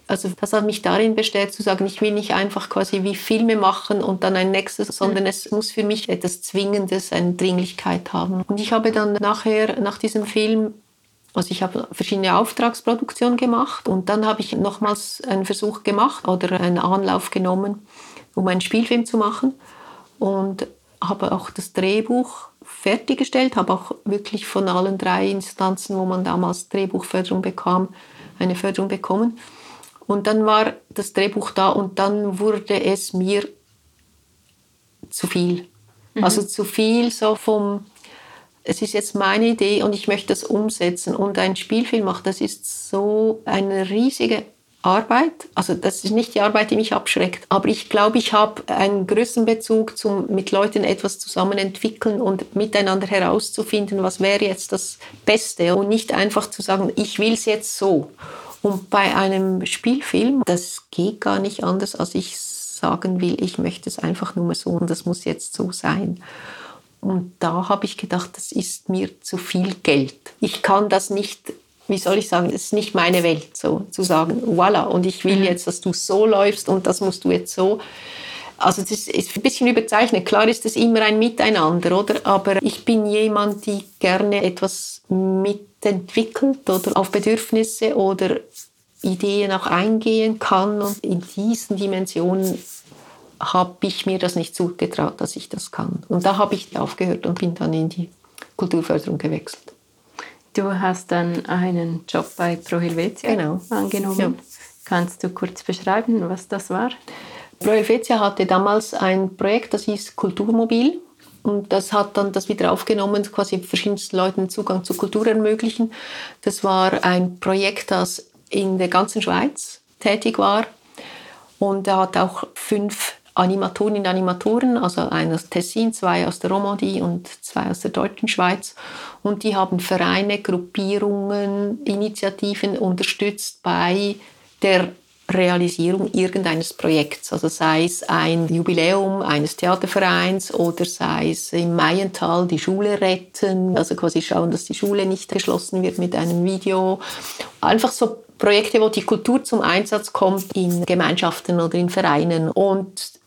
Also das hat mich darin bestärkt zu sagen, ich will nicht einfach quasi wie Filme machen und dann ein nächstes, sondern mhm. es muss für mich etwas Zwingendes, eine Dringlichkeit haben. Und ich habe dann nachher, nach diesem Film, also ich habe verschiedene Auftragsproduktionen gemacht und dann habe ich nochmals einen Versuch gemacht oder einen Anlauf genommen, um einen Spielfilm zu machen und habe auch das Drehbuch fertiggestellt, habe auch wirklich von allen drei Instanzen, wo man damals Drehbuchförderung bekam, eine Förderung bekommen. Und dann war das Drehbuch da und dann wurde es mir zu viel. Mhm. Also zu viel so vom, es ist jetzt meine Idee und ich möchte das umsetzen. Und ein Spielfilm machen, das ist so eine riesige Arbeit. Also das ist nicht die Arbeit, die mich abschreckt. Aber ich glaube, ich habe einen größeren Bezug zum mit Leuten etwas zusammen entwickeln und miteinander herauszufinden, was wäre jetzt das Beste und nicht einfach zu sagen, ich will es jetzt so. Und bei einem Spielfilm, das geht gar nicht anders, als ich sagen will, ich möchte es einfach nur so und das muss jetzt so sein. Und da habe ich gedacht, das ist mir zu viel Geld. Ich kann das nicht, wie soll ich sagen, das ist nicht meine Welt, so zu sagen, voilà, und ich will mhm. jetzt, dass du so läufst und das musst du jetzt so. Also das ist ein bisschen überzeichnet. Klar ist es immer ein Miteinander, oder? Aber ich bin jemand, die gerne etwas mitentwickelt oder auf Bedürfnisse oder Ideen auch eingehen kann. Und in diesen Dimensionen habe ich mir das nicht zugetraut, dass ich das kann. Und da habe ich aufgehört und bin dann in die Kulturförderung gewechselt. Du hast dann einen Job bei Pro Helvetia genau. angenommen. Ja. Kannst du kurz beschreiben, was das war? Pro Helvetia hatte damals ein Projekt, das hieß Kulturmobil. Und das hat dann das wieder aufgenommen, quasi verschiedensten Leuten Zugang zur Kultur ermöglichen. Das war ein Projekt, das in der ganzen Schweiz tätig war. Und er hat auch fünf Animatorinnen und Animatoren, also einer aus Tessin, zwei aus der Romandie und zwei aus der deutschen Schweiz. Und die haben Vereine, Gruppierungen, Initiativen unterstützt bei der Realisierung irgendeines Projekts. Also sei es ein Jubiläum eines Theatervereins oder sei es im Maiental die Schule retten, also quasi schauen, dass die Schule nicht geschlossen wird mit einem Video. Einfach so Projekte, wo die Kultur zum Einsatz kommt in Gemeinschaften oder in Vereinen. Und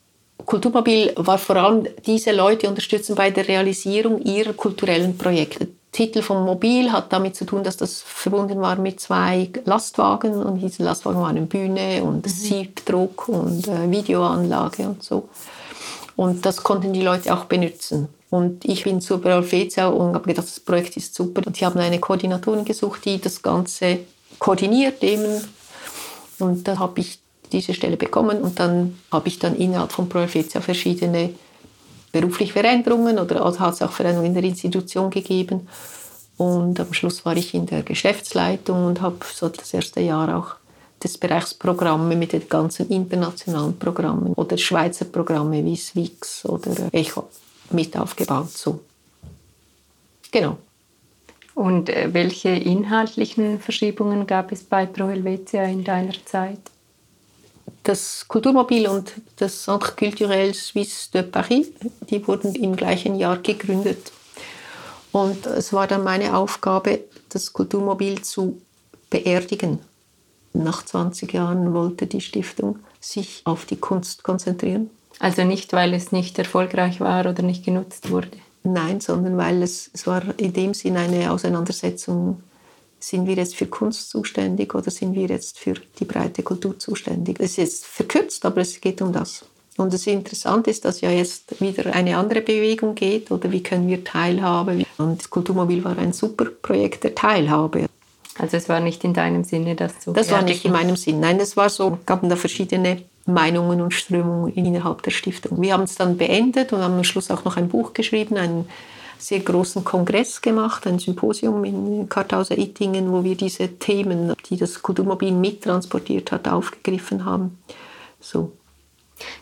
Kulturmobil war vor allem diese Leute unterstützen bei der Realisierung ihrer kulturellen Projekte. Titel vom Mobil hat damit zu tun, dass das verbunden war mit zwei Lastwagen und diese Lastwagen waren eine Bühne und mhm. Siebdruck und äh, Videoanlage und so. Und das konnten die Leute auch benutzen. Und ich bin zu Helvetia und habe gedacht, das Projekt ist super. Und sie haben eine Koordinatorin gesucht, die das Ganze koordiniert eben. Und da habe ich diese Stelle bekommen und dann habe ich dann innerhalb von Helvetia verschiedene berufliche Veränderungen oder hat es auch Veränderungen in der Institution gegeben. Und am Schluss war ich in der Geschäftsleitung und habe so das erste Jahr auch des Bereichs Programme mit den ganzen internationalen Programmen oder Schweizer Programme wie Swix oder Echo mit aufgebaut. So. Genau. Und äh, welche inhaltlichen Verschiebungen gab es bei Pro Helvetia in deiner Zeit? Das Kulturmobil und das Centre Culturel Suisse de Paris, die wurden im gleichen Jahr gegründet. Und es war dann meine Aufgabe, das Kulturmobil zu beerdigen. Nach 20 Jahren wollte die Stiftung sich auf die Kunst konzentrieren. Also nicht, weil es nicht erfolgreich war oder nicht genutzt wurde? Nein, sondern weil es, es war in dem Sinn eine Auseinandersetzung sind wir jetzt für Kunst zuständig oder sind wir jetzt für die breite Kultur zuständig? Es ist verkürzt, aber es geht um das. Und das Interessante ist, dass ja jetzt wieder eine andere Bewegung geht oder wie können wir Teilhabe. Und das Kulturmobil war ein super Projekt der Teilhabe. Also es war nicht in deinem Sinne, das zu Das war nicht in meinem Sinn. Nein, es war so, gab da verschiedene Meinungen und Strömungen innerhalb der Stiftung. Wir haben es dann beendet und haben am Schluss auch noch ein Buch geschrieben, ein sehr großen Kongress gemacht, ein Symposium in Karthauser-Ittingen, wo wir diese Themen, die das Kulturmobil mittransportiert hat, aufgegriffen haben. So.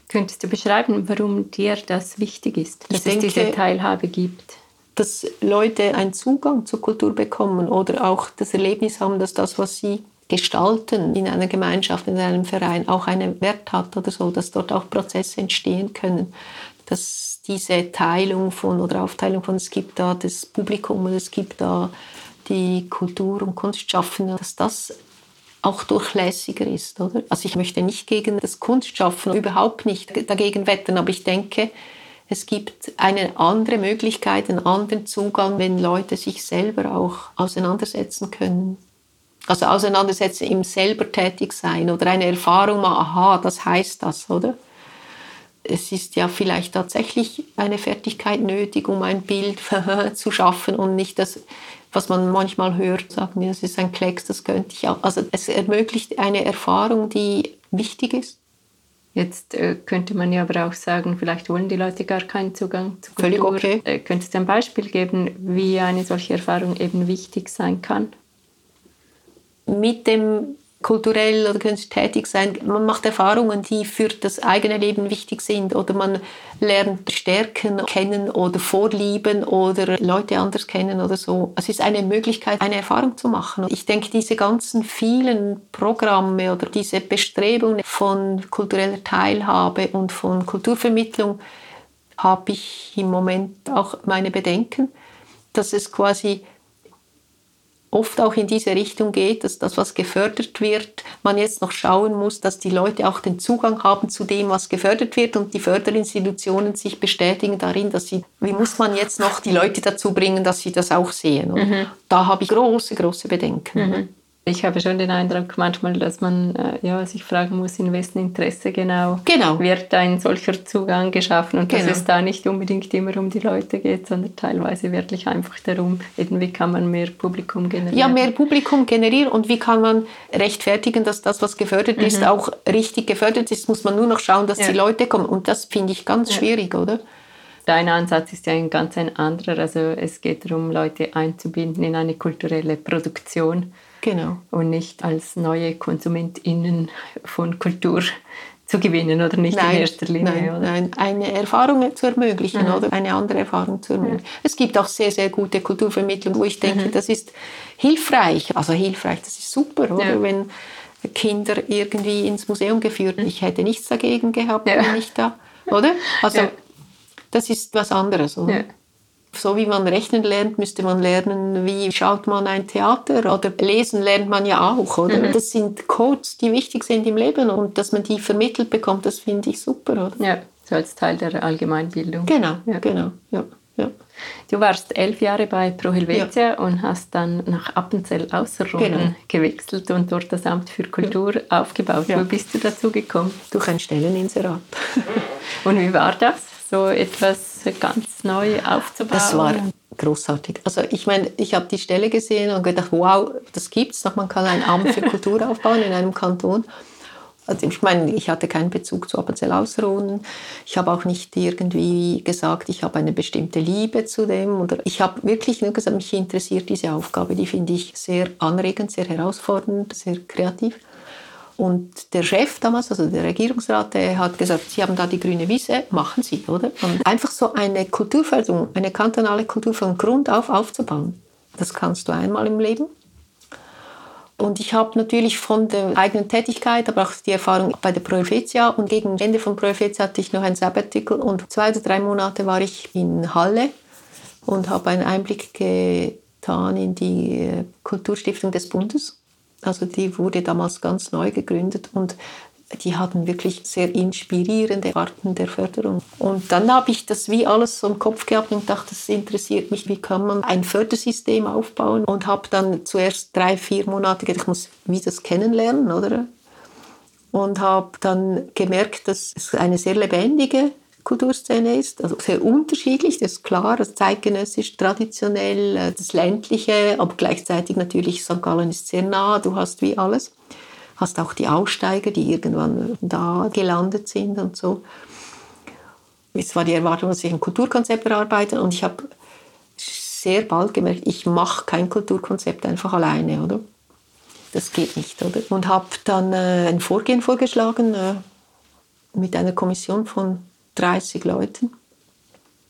Könntest du beschreiben, warum dir das wichtig ist, dass ich es denke, diese Teilhabe gibt? Dass Leute einen Zugang zur Kultur bekommen oder auch das Erlebnis haben, dass das, was sie gestalten in einer Gemeinschaft, in einem Verein, auch einen Wert hat oder so, dass dort auch Prozesse entstehen können. Dass diese Teilung von oder Aufteilung von, es gibt da das Publikum und es gibt da die Kultur- und Kunstschaffende, dass das auch durchlässiger ist. Oder? Also ich möchte nicht gegen das Kunstschaffen, überhaupt nicht dagegen wetten, aber ich denke, es gibt eine andere Möglichkeit, einen anderen Zugang, wenn Leute sich selber auch auseinandersetzen können. Also auseinandersetzen im selber tätig sein oder eine Erfahrung aha, das heißt das, oder? Es ist ja vielleicht tatsächlich eine Fertigkeit nötig, um ein Bild zu schaffen und nicht das, was man manchmal hört, sagen, das ist ein Klecks, das könnte ich auch. Also es ermöglicht eine Erfahrung, die wichtig ist. Jetzt äh, könnte man ja aber auch sagen, vielleicht wollen die Leute gar keinen Zugang zu Kultur. Völlig okay. Äh, könntest du ein Beispiel geben, wie eine solche Erfahrung eben wichtig sein kann? Mit dem kulturell oder künstlerisch tätig sein. Man macht Erfahrungen, die für das eigene Leben wichtig sind oder man lernt Stärken kennen oder Vorlieben oder Leute anders kennen oder so. Es ist eine Möglichkeit, eine Erfahrung zu machen. Ich denke, diese ganzen vielen Programme oder diese Bestrebungen von kultureller Teilhabe und von Kulturvermittlung habe ich im Moment auch meine Bedenken, dass es quasi oft auch in diese Richtung geht, dass das, was gefördert wird, man jetzt noch schauen muss, dass die Leute auch den Zugang haben zu dem, was gefördert wird und die Förderinstitutionen sich bestätigen darin, dass sie, wie muss man jetzt noch die Leute dazu bringen, dass sie das auch sehen. Mhm. Da habe ich große, große Bedenken. Mhm. Ich habe schon den Eindruck manchmal, dass man äh, ja, sich fragen muss, in wessen Interesse genau, genau. wird ein solcher Zugang geschaffen und genau. dass es da nicht unbedingt immer um die Leute geht, sondern teilweise wirklich einfach darum, eben, wie kann man mehr Publikum generieren. Ja, mehr Publikum generieren und wie kann man rechtfertigen, dass das, was gefördert mhm. ist, auch richtig gefördert ist, muss man nur noch schauen, dass ja. die Leute kommen und das finde ich ganz ja. schwierig, oder? dein Ansatz ist ja ein ganz ein anderer. Also es geht darum, Leute einzubinden in eine kulturelle Produktion. Genau. Und nicht als neue KonsumentInnen von Kultur zu gewinnen oder nicht nein, in erster Linie. Nein, oder? nein, eine Erfahrung zu ermöglichen mhm. oder eine andere Erfahrung zu ermöglichen. Mhm. Es gibt auch sehr, sehr gute Kulturvermittlung, wo ich denke, mhm. das ist hilfreich. Also hilfreich, das ist super, oder? Ja. Wenn Kinder irgendwie ins Museum geführt. Mhm. Ich hätte nichts dagegen gehabt, ja. wenn ich da, oder? Also ja. das ist was anderes. Oder? So wie man rechnen lernt, müsste man lernen, wie schaut man ein Theater oder lesen lernt man ja auch, oder? Mhm. Das sind Codes, die wichtig sind im Leben und dass man die vermittelt bekommt, das finde ich super, oder? Ja, so als Teil der Allgemeinbildung. Genau, ja. genau, ja. Ja. Du warst elf Jahre bei Pro Helvetia ja. und hast dann nach Appenzell Ausserrhoden genau. gewechselt und dort das Amt für Kultur ja. aufgebaut. Wo bist du dazu gekommen? Durch ein Stelleninserat. und wie war das? So etwas ganz neu aufzubauen? Das war großartig. Also ich meine, ich habe die Stelle gesehen und gedacht, wow, das gibt's doch. Man kann ein Amt für Kultur aufbauen in einem Kanton. Also ich meine, ich hatte keinen Bezug zu Appenzell Ausserrhoden. Ich habe auch nicht irgendwie gesagt, ich habe eine bestimmte Liebe zu dem. Oder ich habe wirklich nur gesagt, mich interessiert diese Aufgabe. Die finde ich sehr anregend, sehr herausfordernd, sehr kreativ. Und der Chef damals, also der Regierungsrat, der hat gesagt, Sie haben da die grüne Wiese, machen Sie, oder? Und einfach so eine Kulturförderung, eine kantonale Kultur von Grund auf aufzubauen, das kannst du einmal im Leben. Und ich habe natürlich von der eigenen Tätigkeit, aber auch die Erfahrung bei der Proefetia und gegen Ende von Proefetia hatte ich noch ein Sabbatical und zwei oder drei Monate war ich in Halle und habe einen Einblick getan in die Kulturstiftung des Bundes also die wurde damals ganz neu gegründet und die hatten wirklich sehr inspirierende Arten der Förderung. Und dann habe ich das wie alles so im Kopf gehabt und dachte, das interessiert mich, wie kann man ein Fördersystem aufbauen und habe dann zuerst drei, vier Monate gedacht, ich muss wie das kennenlernen, oder? Und habe dann gemerkt, dass es eine sehr lebendige Kulturszene ist. Also sehr unterschiedlich, das ist klar, das zeitgenössisch, traditionell, äh, das ländliche, aber gleichzeitig natürlich St. Gallen ist sehr nah, du hast wie alles. Hast auch die Aussteiger, die irgendwann da gelandet sind und so. Es war die Erwartung, dass ich ein Kulturkonzept erarbeite und ich habe sehr bald gemerkt, ich mache kein Kulturkonzept einfach alleine, oder? Das geht nicht, oder? Und habe dann äh, ein Vorgehen vorgeschlagen äh, mit einer Kommission von 30 Leuten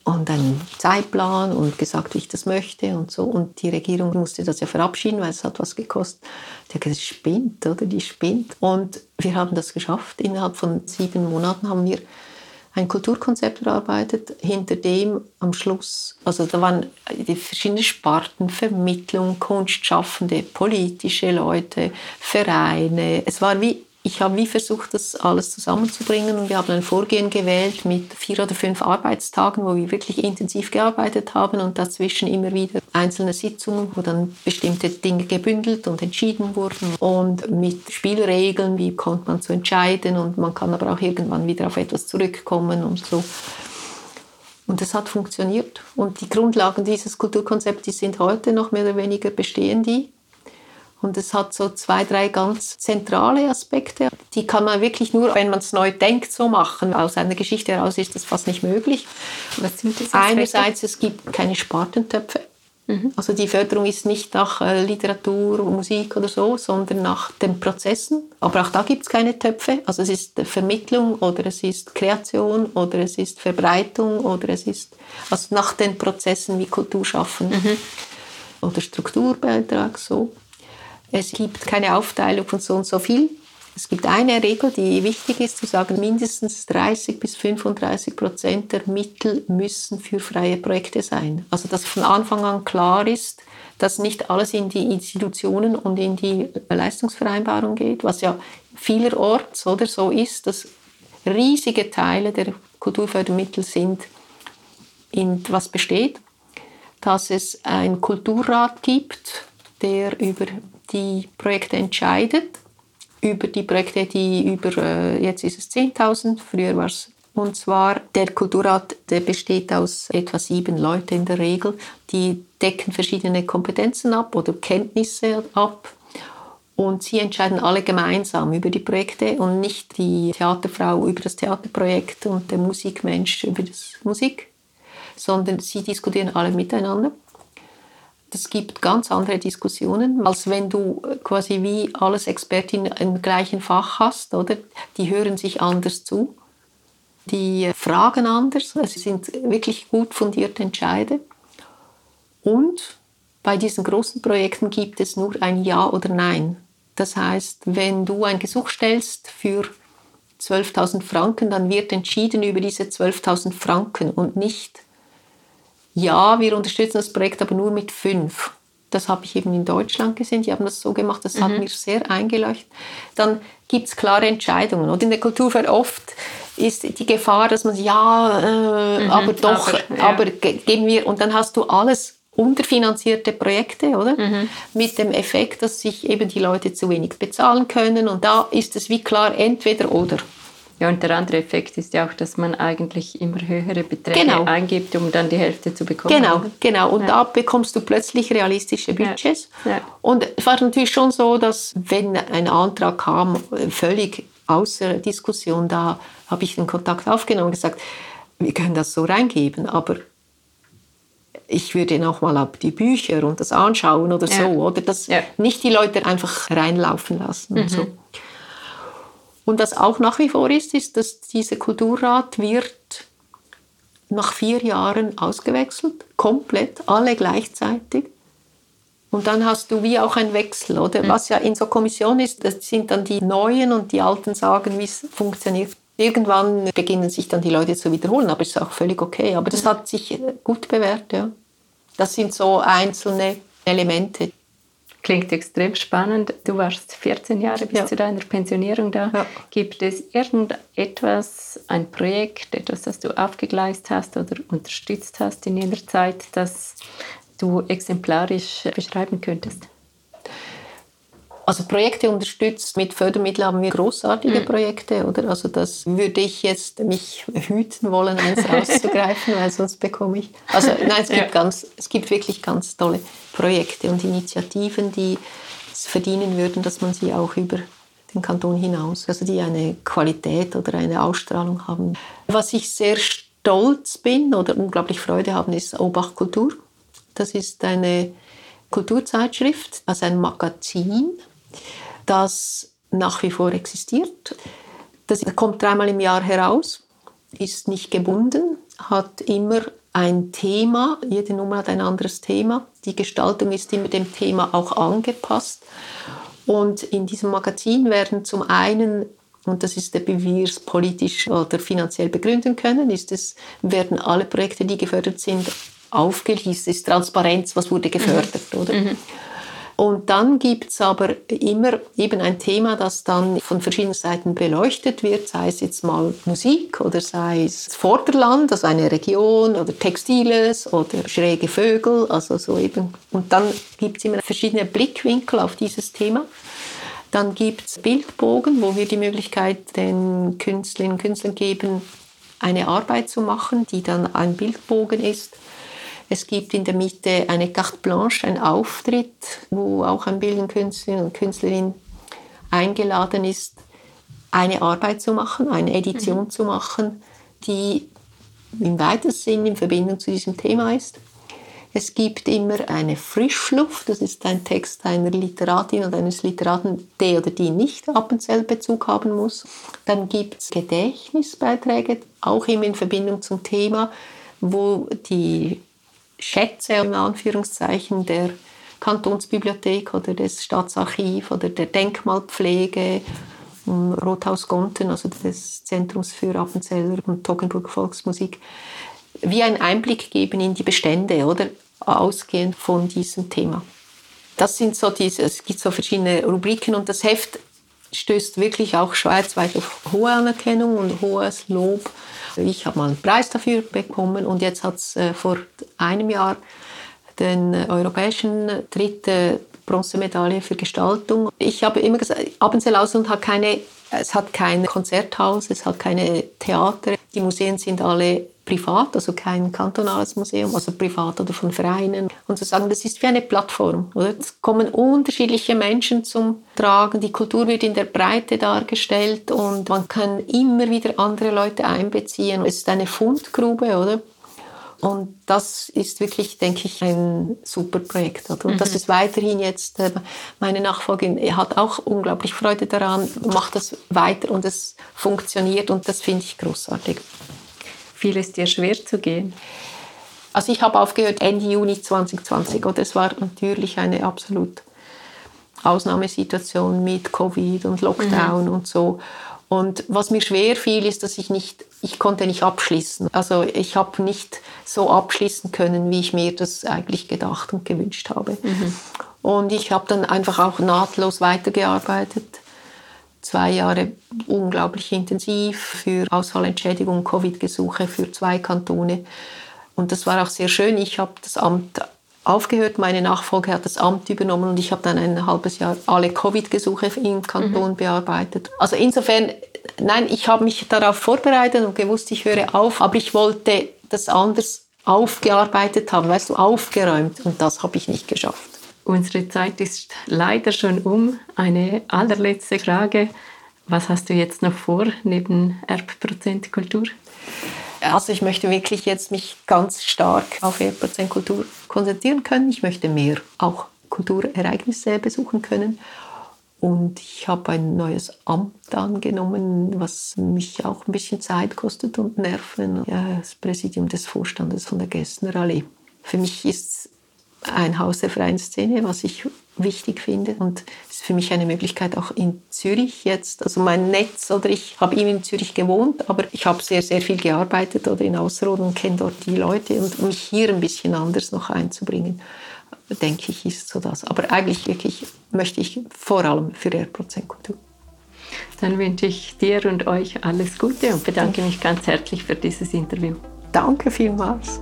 und einen Zeitplan und gesagt, wie ich das möchte und so. Und die Regierung musste das ja verabschieden, weil es hat was gekostet. Die hat gesagt, spinnt, oder? Die spinnt. Und wir haben das geschafft. Innerhalb von sieben Monaten haben wir ein Kulturkonzept erarbeitet, hinter dem am Schluss, also da waren die verschiedenen Sparten, Vermittlung, Kunstschaffende, politische Leute, Vereine. Es war wie ich habe wie versucht, das alles zusammenzubringen und wir haben ein Vorgehen gewählt mit vier oder fünf Arbeitstagen, wo wir wirklich intensiv gearbeitet haben und dazwischen immer wieder einzelne Sitzungen, wo dann bestimmte Dinge gebündelt und entschieden wurden und mit Spielregeln, wie kommt man zu entscheiden und man kann aber auch irgendwann wieder auf etwas zurückkommen und so. Und das hat funktioniert. Und die Grundlagen dieses Kulturkonzepts sind heute noch mehr oder weniger bestehen die. Und es hat so zwei, drei ganz zentrale Aspekte. Die kann man wirklich nur, wenn man es neu denkt, so machen. Aus einer Geschichte heraus ist das fast nicht möglich. Was sind das Einerseits, es gibt keine Spartentöpfe. Mhm. Also die Förderung ist nicht nach äh, Literatur, Musik oder so, sondern nach den Prozessen. Aber auch da gibt es keine Töpfe. Also es ist Vermittlung oder es ist Kreation oder es ist Verbreitung oder es ist also nach den Prozessen wie Kultur schaffen mhm. oder Strukturbeitrag so. Es gibt keine Aufteilung von so und so viel. Es gibt eine Regel, die wichtig ist, zu sagen, mindestens 30 bis 35 Prozent der Mittel müssen für freie Projekte sein. Also dass von Anfang an klar ist, dass nicht alles in die Institutionen und in die Leistungsvereinbarung geht, was ja vielerorts oder so ist, dass riesige Teile der Kulturfördermittel sind, in was besteht, dass es einen Kulturrat gibt, der über die Projekte entscheidet, über die Projekte, die über, äh, jetzt ist es 10.000, früher war es und zwar der Kulturrat, der besteht aus etwa sieben Leuten in der Regel, die decken verschiedene Kompetenzen ab oder Kenntnisse ab. Und sie entscheiden alle gemeinsam über die Projekte und nicht die Theaterfrau über das Theaterprojekt und der Musikmensch über das Musik. sondern sie diskutieren alle miteinander. Das gibt ganz andere Diskussionen, als wenn du quasi wie alles Expertinnen im gleichen Fach hast, oder? Die hören sich anders zu, die fragen anders, es sind wirklich gut fundierte Entscheide. Und bei diesen großen Projekten gibt es nur ein Ja oder Nein. Das heißt, wenn du ein Gesuch stellst für 12.000 Franken, dann wird entschieden über diese 12.000 Franken und nicht ja, wir unterstützen das Projekt aber nur mit fünf. Das habe ich eben in Deutschland gesehen. Die haben das so gemacht, das mhm. hat mir sehr eingeleuchtet. Dann gibt es klare Entscheidungen. Und in der Kultur oft ist die Gefahr, dass man ja, äh, mhm, aber doch, aber, ja. aber geben wir und dann hast du alles unterfinanzierte Projekte, oder? Mhm. Mit dem Effekt, dass sich eben die Leute zu wenig bezahlen können. Und da ist es wie klar entweder oder. Ja, und der andere Effekt ist ja auch, dass man eigentlich immer höhere Beträge genau. eingibt, um dann die Hälfte zu bekommen. Genau, genau. Und ja. da bekommst du plötzlich realistische Budgets. Ja. Ja. Und es war natürlich schon so, dass wenn ein Antrag kam, völlig außer Diskussion, da habe ich den Kontakt aufgenommen und gesagt, wir können das so reingeben, aber ich würde noch mal ab die Bücher und das anschauen oder so, oder das nicht die Leute einfach reinlaufen lassen mhm. und so. Und was auch nach wie vor ist, ist, dass dieser Kulturrat wird nach vier Jahren ausgewechselt, komplett, alle gleichzeitig. Und dann hast du wie auch einen Wechsel, oder? Mhm. Was ja in so Kommission ist, das sind dann die Neuen und die Alten sagen, wie es funktioniert. Irgendwann beginnen sich dann die Leute zu wiederholen, aber es ist auch völlig okay. Aber das hat sich gut bewährt, ja. Das sind so einzelne Elemente. Klingt extrem spannend. Du warst 14 Jahre bis ja. zu deiner Pensionierung da. Ja. Gibt es irgendetwas, ein Projekt, etwas, das du aufgegleist hast oder unterstützt hast in jener Zeit, das du exemplarisch beschreiben könntest? Also Projekte unterstützt mit Fördermitteln haben wir großartige mhm. Projekte, oder? Also das würde ich jetzt mich hüten wollen, eins rauszugreifen, weil sonst bekomme ich. Also nein, es gibt ja. ganz, es gibt wirklich ganz tolle Projekte und Initiativen, die es verdienen würden, dass man sie auch über den Kanton hinaus, also die eine Qualität oder eine Ausstrahlung haben. Was ich sehr stolz bin oder unglaublich Freude haben, ist Obach Kultur. Das ist eine Kulturzeitschrift, also ein Magazin, das nach wie vor existiert. Das kommt dreimal im Jahr heraus, ist nicht gebunden, hat immer ein Thema, jede Nummer hat ein anderes Thema. Die Gestaltung ist immer dem Thema auch angepasst. Und in diesem Magazin werden zum einen, und das ist der, wie wir es politisch oder finanziell begründen können, ist es, werden alle Projekte, die gefördert sind, aufgelistet, ist Transparenz, was wurde gefördert, mhm. oder? Mhm. Und dann gibt es aber immer eben ein Thema, das dann von verschiedenen Seiten beleuchtet wird, sei es jetzt mal Musik oder sei es Vorderland, also eine Region oder Textiles oder schräge Vögel, also so eben. Und dann gibt es immer verschiedene Blickwinkel auf dieses Thema. Dann gibt es Bildbogen, wo wir die Möglichkeit den Künstlerinnen und Künstlern geben, eine Arbeit zu machen, die dann ein Bildbogen ist. Es gibt in der Mitte eine Carte Blanche, ein Auftritt, wo auch ein Bildungskünstlerin und Künstlerin eingeladen ist, eine Arbeit zu machen, eine Edition mhm. zu machen, die im weitesten Sinn in Verbindung zu diesem Thema ist. Es gibt immer eine Frischluft, das ist ein Text einer Literatin oder eines Literaten, der oder die nicht Appenzell Bezug haben muss. Dann gibt es Gedächtnisbeiträge, auch immer in Verbindung zum Thema, wo die Schätze in Anführungszeichen der Kantonsbibliothek oder des Staatsarchiv oder der Denkmalpflege Rothaus Gonten, also des Zentrums für Appenzeller und Toggenburg Volksmusik, wie einen Einblick geben in die Bestände oder ausgehend von diesem Thema. Das sind so diese, es gibt so verschiedene Rubriken und das Heft stößt wirklich auch schweizweit auf hohe Anerkennung und hohes Lob ich habe mal einen Preis dafür bekommen und jetzt hat es äh, vor einem Jahr den europäischen dritte Bronzemedaille für Gestaltung. Ich habe immer gesagt, Appenzell Ausland hat keine, es hat kein Konzerthaus, es hat keine Theater. Die Museen sind alle privat, also kein kantonales Museum, also privat oder von Vereinen. Und zu sagen, das ist wie eine Plattform. Oder? Es kommen unterschiedliche Menschen zum Tragen, die Kultur wird in der Breite dargestellt und man kann immer wieder andere Leute einbeziehen. Es ist eine Fundgrube, oder? Und das ist wirklich, denke ich, ein super Projekt. Und mhm. das ist weiterhin jetzt, äh, meine Nachfolgerin hat auch unglaublich Freude daran, macht das weiter und es funktioniert und das finde ich großartig. Viel ist dir schwer zu gehen? Also ich habe aufgehört Ende Juni 2020 und es war natürlich eine absolut Ausnahmesituation mit Covid und Lockdown mhm. und so. Und was mir schwer fiel, ist, dass ich nicht, ich konnte nicht abschließen. Also ich habe nicht so abschließen können, wie ich mir das eigentlich gedacht und gewünscht habe. Mhm. Und ich habe dann einfach auch nahtlos weitergearbeitet. Zwei Jahre unglaublich intensiv für Ausfallentschädigung, Covid-Gesuche für zwei Kantone. Und das war auch sehr schön. Ich habe das Amt aufgehört. Meine Nachfolge hat das Amt übernommen und ich habe dann ein halbes Jahr alle Covid-Gesuche im Kanton mhm. bearbeitet. Also insofern, nein, ich habe mich darauf vorbereitet und gewusst, ich höre auf, aber ich wollte das anders aufgearbeitet haben, weißt du, aufgeräumt und das habe ich nicht geschafft. Unsere Zeit ist leider schon um. Eine allerletzte Frage. Was hast du jetzt noch vor neben Erbprozent Kultur? Also ich möchte wirklich jetzt mich ganz stark auf Erbprozent Kultur konzentrieren können. Ich möchte mehr auch Kulturereignisse besuchen können. Und ich habe ein neues Amt angenommen, was mich auch ein bisschen Zeit kostet und Nerven. Ja, das Präsidium des Vorstandes von der Gessnerallee. Für mich ist ein Haus der freien Szene, was ich wichtig finde. Und es ist für mich eine Möglichkeit auch in Zürich jetzt. Also mein Netz oder ich habe eben in Zürich gewohnt, aber ich habe sehr, sehr viel gearbeitet oder in Ausserrhoden und kenne dort die Leute und mich hier ein bisschen anders noch einzubringen, denke ich, ist so das. Aber eigentlich wirklich möchte ich vor allem für Kultur. Dann wünsche ich dir und euch alles Gute und bedanke mich ganz herzlich für dieses Interview. Danke vielmals.